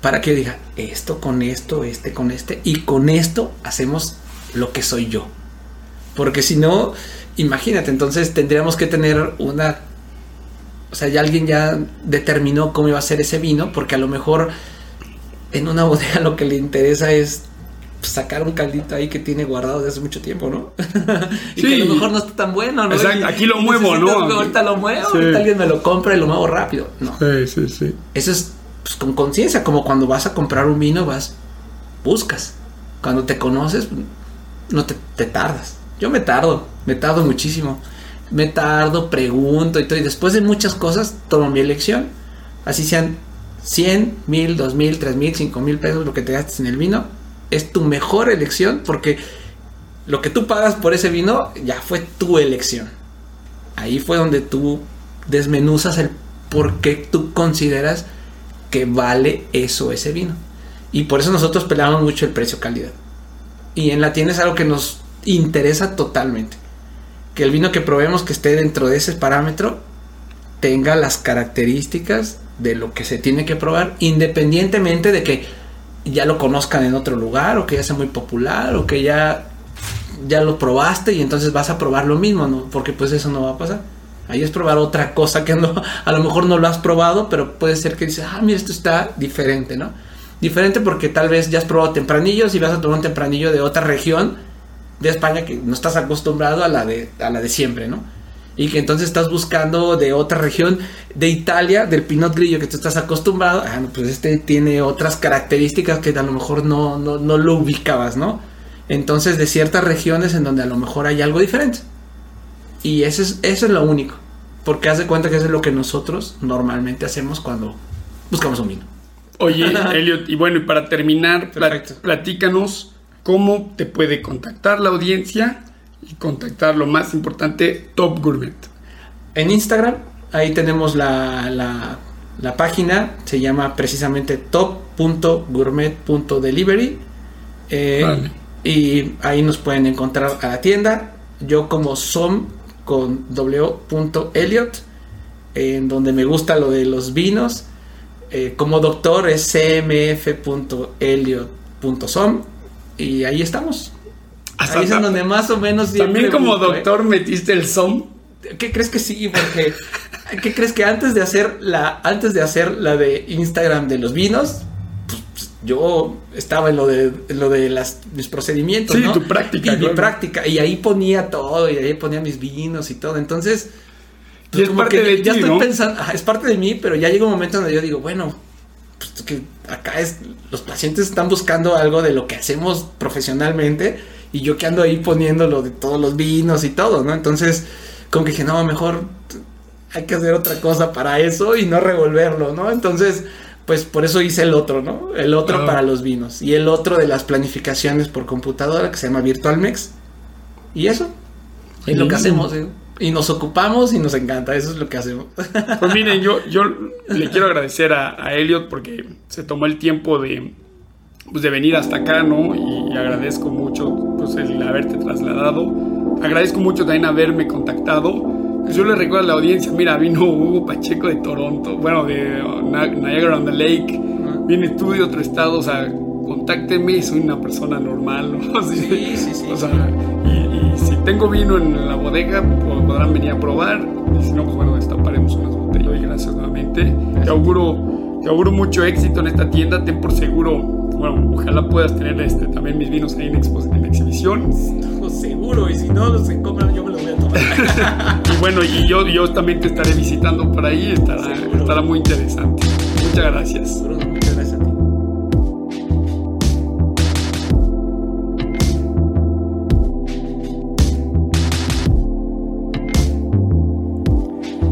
para que diga esto con esto, este con este y con esto hacemos lo que soy yo. Porque si no, imagínate, entonces tendríamos que tener una... O sea, ya alguien ya determinó cómo iba a ser ese vino, porque a lo mejor en una bodega lo que le interesa es sacar un caldito ahí que tiene guardado desde hace mucho tiempo, ¿no? y que a lo mejor no está tan bueno, ¿no?
aquí lo muevo, ¿no?
Ahorita lo muevo, ahorita alguien me lo compra y lo muevo rápido. No.
Sí, sí, sí.
Eso es pues, con conciencia, como cuando vas a comprar un vino, vas, buscas. Cuando te conoces, no te, te tardas. Yo me tardo, me tardo muchísimo. Me tardo, pregunto y todo. Y después de muchas cosas, tomo mi elección. Así sean 100, 1000, 2000, 3000, 5000 pesos, lo que te gastes en el vino. Es tu mejor elección porque lo que tú pagas por ese vino ya fue tu elección. Ahí fue donde tú desmenuzas el por qué tú consideras que vale eso ese vino. Y por eso nosotros peleamos mucho el precio-calidad. Y en la tienda es algo que nos interesa totalmente. Que el vino que probemos que esté dentro de ese parámetro tenga las características de lo que se tiene que probar, independientemente de que ya lo conozcan en otro lugar o que ya sea muy popular o que ya ya lo probaste y entonces vas a probar lo mismo, ¿no? Porque pues eso no va a pasar. Ahí es probar otra cosa que no, a lo mejor no lo has probado, pero puede ser que dices, ah, mira, esto está diferente, ¿no? Diferente porque tal vez ya has probado tempranillos y vas a tomar un tempranillo de otra región de España que no estás acostumbrado a la de, a la de siempre, ¿no? Y que entonces estás buscando de otra región de Italia, del Pinot Grillo que tú estás acostumbrado, ah, pues este tiene otras características que a lo mejor no, no, no lo ubicabas, ¿no? Entonces de ciertas regiones en donde a lo mejor hay algo diferente. Y eso es, eso es lo único. Porque haz de cuenta que eso es lo que nosotros normalmente hacemos cuando buscamos un vino.
Oye, Elliot, y bueno, y para terminar, platícanos cómo te puede contactar la audiencia y contactar lo más importante, Top Gourmet.
En Instagram, ahí tenemos la, la, página, se llama precisamente top.gourmet.delivery. Eh, Y ahí nos pueden encontrar a la tienda. Yo como som con w.elliot, en donde me gusta lo de los vinos. Eh, como doctor es cmf.elliot.som y ahí estamos. Ahí es donde más o menos...
También como ¿eh? doctor metiste el som.
¿Qué crees que sí? Porque... ¿Qué crees que antes de hacer la antes de hacer la de Instagram de los vinos, pues, yo estaba en lo de lo de las mis procedimientos,
sí, tu práctica,
y mi práctica y ahí ponía todo y ahí ponía mis vinos y todo. Entonces,
pues, es parte de
ya estoy pensando, es parte de mí, pero ya llega un momento donde yo digo, bueno, pues que acá es los pacientes están buscando algo de lo que hacemos profesionalmente y yo que ando ahí poniéndolo de todos los vinos y todo, ¿no? Entonces, como que dije, no, mejor hay que hacer otra cosa para eso y no revolverlo, ¿no? Entonces, pues por eso hice el otro, ¿no? El otro para los vinos y el otro de las planificaciones por computadora que se llama VirtualMex. Y eso es lo que hacemos, ¿eh? Y nos ocupamos y nos encanta, eso es lo que hacemos.
Pues miren, yo, yo le quiero agradecer a, a Elliot porque se tomó el tiempo de, pues de venir hasta acá, ¿no? Y agradezco mucho pues, el haberte trasladado. Agradezco mucho también haberme contactado. Pues yo le recuerdo a la audiencia, mira, vino Hugo Pacheco de Toronto, bueno, de Niagara on the Lake, viene tú de otro estado, o sea, contácteme, soy una persona normal, ¿no?
Sí, sí, sí.
O sea, y, si tengo vino en la bodega, pues podrán venir a probar, y si no, pues bueno, destaparemos unas botellas. Y gracias nuevamente. Te auguro, te auguro mucho éxito en esta tienda, ten por seguro bueno, ojalá puedas tener este, también mis vinos ahí en, en exhibición.
seguro, y si no los compran, yo me los voy a tomar.
y bueno, y yo, yo también te estaré visitando por ahí, estará, estará muy interesante. Muchas gracias.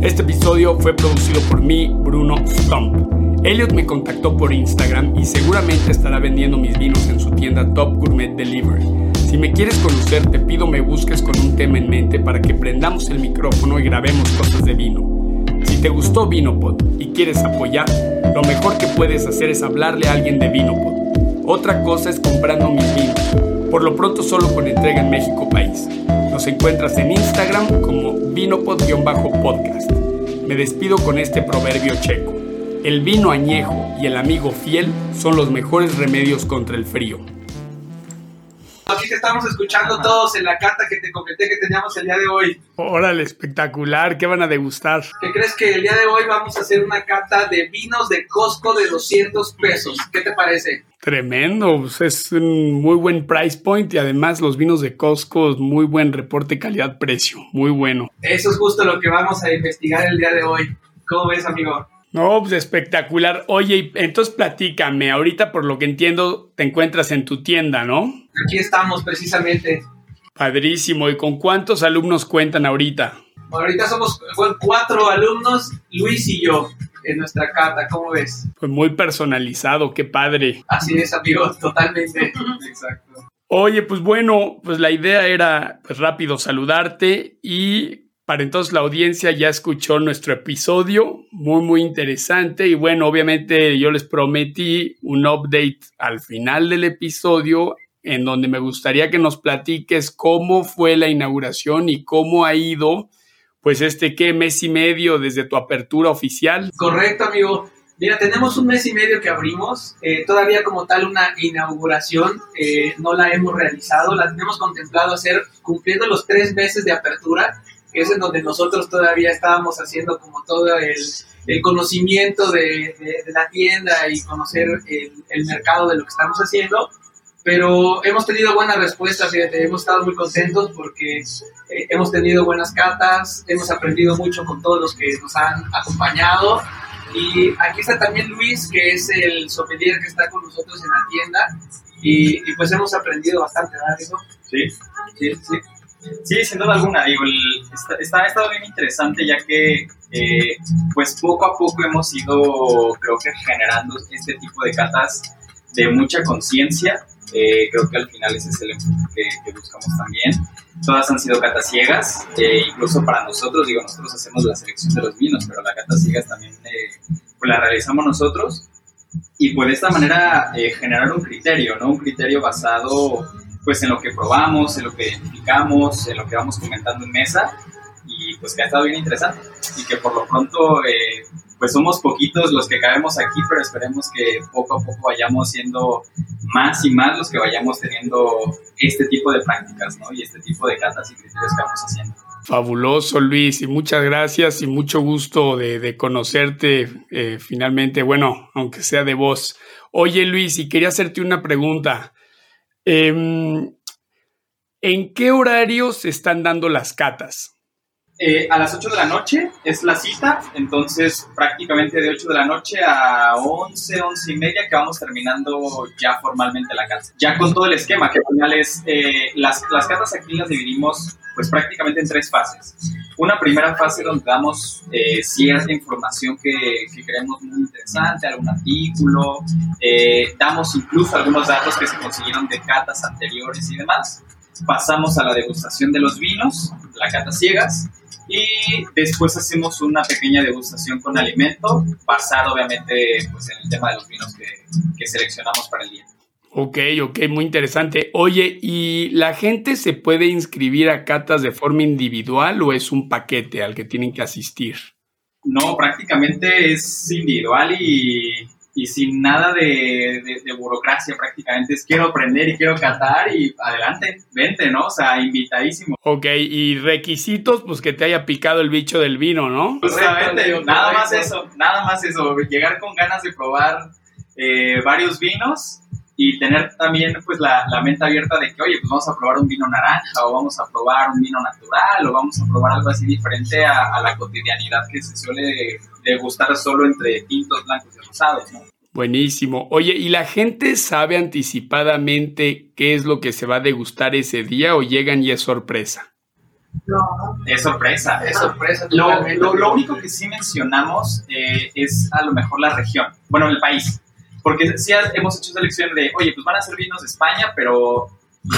Este episodio fue producido por mí, Bruno Stump. Elliot me contactó por Instagram y seguramente estará vendiendo mis vinos en su tienda Top Gourmet Delivery. Si me quieres conocer, te pido me busques con un tema en mente para que prendamos el micrófono y grabemos cosas de vino. Si te gustó Vinopod y quieres apoyar, lo mejor que puedes hacer es hablarle a alguien de Vinopod. Otra cosa es comprando mis vinos, por lo pronto solo con entrega en México país. Nos encuentras en Instagram como vinopod-podcast. Me despido con este proverbio checo. El vino añejo y el amigo fiel son los mejores remedios contra el frío.
Aquí te estamos escuchando todos en la carta que te comenté que teníamos el día de hoy.
Órale, espectacular. ¿Qué van a degustar?
¿Qué crees que el día de hoy vamos a hacer una cata de vinos de Costco de 200 pesos? ¿Qué te parece?
Tremendo, pues es un muy buen price point y además los vinos de Costco, muy buen reporte calidad-precio, muy bueno.
Eso es justo lo que vamos a investigar el día de hoy. ¿Cómo ves, amigo?
No, pues espectacular. Oye, entonces platícame, ahorita por lo que entiendo te encuentras en tu tienda, ¿no?
Aquí estamos precisamente.
Padrísimo. ¿Y con cuántos alumnos cuentan ahorita?
ahorita somos cuatro alumnos, Luis y yo, en nuestra carta. ¿Cómo ves?
Pues muy personalizado, qué padre.
Así es, amigo, totalmente.
Exacto. Oye, pues bueno, pues la idea era pues rápido saludarte y para entonces la audiencia ya escuchó nuestro episodio, muy muy interesante. Y bueno, obviamente yo les prometí un update al final del episodio en donde me gustaría que nos platiques cómo fue la inauguración y cómo ha ido pues este qué mes y medio desde tu apertura oficial.
Correcto, amigo. Mira, tenemos un mes y medio que abrimos, eh, todavía como tal una inauguración eh, no la hemos realizado, la tenemos contemplado hacer cumpliendo los tres meses de apertura, que es en donde nosotros todavía estábamos haciendo como todo el, conocimiento de, la tienda y conocer el, mercado de lo que estamos haciendo. Pero hemos tenido buenas respuestas, hemos estado muy contentos porque eh, hemos tenido buenas catas, hemos aprendido mucho con todos los que nos han acompañado. Y aquí está también Luis, que es el sommelier que está con nosotros en la tienda. Y, pues hemos aprendido bastante, ¿verdad,
Sí, sí, sí. Sí, sin duda alguna, digo, está, ha estado bien interesante ya que eh, pues poco a poco hemos ido, creo que generando este tipo de catas de mucha conciencia. Eh, creo que al final ese es el enfoque que, buscamos también. Todas han sido catas ciegas, eh, incluso para nosotros, digo, nosotros hacemos la selección de los vinos, pero la cata ciegas también pues la realizamos nosotros. Y pues de esta manera generar un criterio, ¿no? Un criterio basado pues en lo que probamos, en lo que identificamos, en lo que vamos comentando en mesa y pues que ha estado bien interesante y que por lo pronto eh, pues somos poquitos los que caemos aquí, pero esperemos que poco a poco vayamos siendo más y más los que vayamos teniendo este tipo de prácticas ¿no? y este tipo de catas y criterios que vamos haciendo.
Fabuloso Luis y muchas gracias y mucho gusto de, conocerte eh, finalmente, bueno, aunque sea de voz. Oye Luis, y quería hacerte una pregunta. Em, ¿En qué horarios se están dando las catas?
Eh, a las 8 de la noche es la cita, entonces prácticamente de 8 de la noche a 11, 11 y media que vamos terminando ya formalmente la cata. Ya con todo el esquema, que al final es, eh, las, las catas aquí las dividimos pues prácticamente en tres fases. Una primera fase donde damos eh, cierta información que, creemos muy interesante, algún artículo, damos incluso algunos datos que se consiguieron de catas anteriores y demás. Pasamos a la degustación de los vinos, la cata ciegas, y después hacemos una pequeña degustación con alimento, basado obviamente pues, en el tema de los vinos que seleccionamos para el día.
Ok, ok, muy interesante. Oye, ¿y la gente se puede inscribir a catas de forma individual o es un paquete al que tienen que asistir?
No, prácticamente es individual y y sin nada de, burocracia prácticamente. Es quiero aprender y quiero catar y adelante, vente, ¿no? O sea, invitadísimo.
Ok, y requisitos, pues que te haya picado el bicho del vino, ¿no?
Justamente, nada más eso, nada más eso, llegar con ganas de probar eh, varios vinos y tener también pues la, mente abierta de que, oye, pues vamos a probar un vino naranja o vamos a probar un vino natural o vamos a probar algo así diferente a, la cotidianidad que se suele degustar solo entre tintos blancos y rosados, ¿no?
Buenísimo. Oye, ¿y la gente sabe anticipadamente qué es lo que se va a degustar ese día o llegan y es sorpresa?
No. Es sorpresa.
Es sorpresa.
Lo, lo, único que sí mencionamos eh, es a lo mejor la región, bueno, el país. Porque sí hemos hecho selección de, oye, pues van a ser vinos de España, pero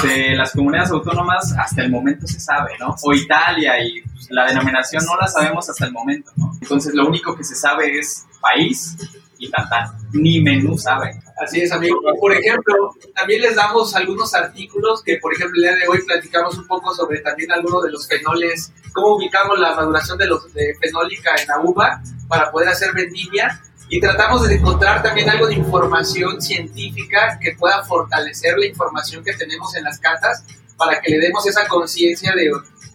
de las comunidades autónomas hasta el momento se sabe, ¿no? O Italia y pues, la denominación no la sabemos hasta el momento, ¿no? Entonces lo único que se sabe es país y tantán. Ni menú sabe.
Así es, amigo. Por ejemplo, también les damos algunos artículos que, por ejemplo, el día de hoy platicamos un poco sobre también algunos de los fenoles, cómo ubicamos la maduración de los de fenólica en la uva para poder hacer vendimia y tratamos de encontrar también algo de información científica que pueda fortalecer la información que tenemos en las catas para que le demos esa conciencia de,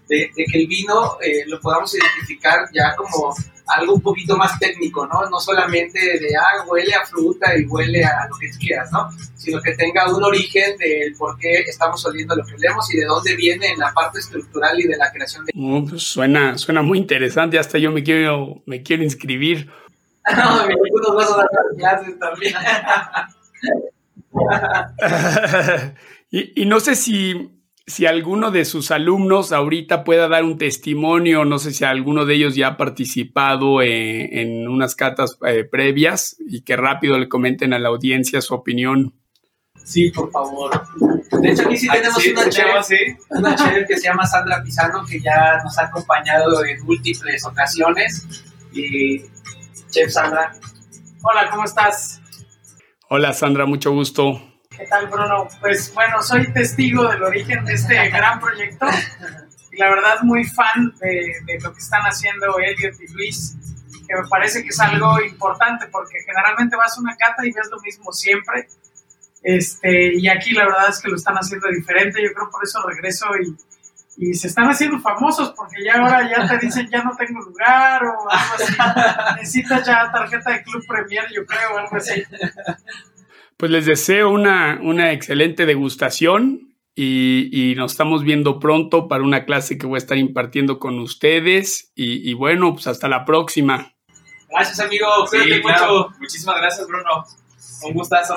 de, que el vino eh, lo podamos identificar ya como algo un poquito más técnico, ¿no? No solamente de, ah, huele a fruta y huele a lo que quieras, ¿no? Sino que tenga un origen del por qué estamos oliendo lo que olemos y de dónde viene en la parte estructural y de la creación de...
Pues suena, suena muy interesante, hasta yo me quiero, me quiero inscribir.
No, algunos vas a dar clases también.
y, y no sé si si alguno de sus alumnos ahorita pueda dar un testimonio, no sé si alguno de ellos ya ha participado en, unas catas eh, previas y que rápido le comenten a la audiencia su opinión.
Sí, por favor. De hecho, aquí sí tenemos una, chef, una chef que se llama Sandra Pisano, que ya nos ha acompañado en múltiples ocasiones. Y chef Sandra.
Hola, ¿cómo estás?
Hola Sandra, mucho gusto.
¿Qué tal, Bruno? Pues bueno, soy testigo del origen de este gran proyecto y la verdad muy fan de, lo que están haciendo Elliot y Luis, que me parece que es algo importante porque generalmente vas a una cata y ves lo mismo siempre. Este, y aquí la verdad es que lo están haciendo diferente, yo creo por eso regreso y, y se están haciendo famosos porque ya ahora ya te dicen ya no tengo lugar o algo así. Necesitas ya tarjeta de Club Premier, yo creo, algo así.
Pues les deseo una, una excelente degustación y, nos estamos viendo pronto para una clase que voy a estar impartiendo con ustedes. Y, bueno, pues hasta la próxima.
Gracias, amigo.
Muchísimas gracias, Bruno. Un gustazo.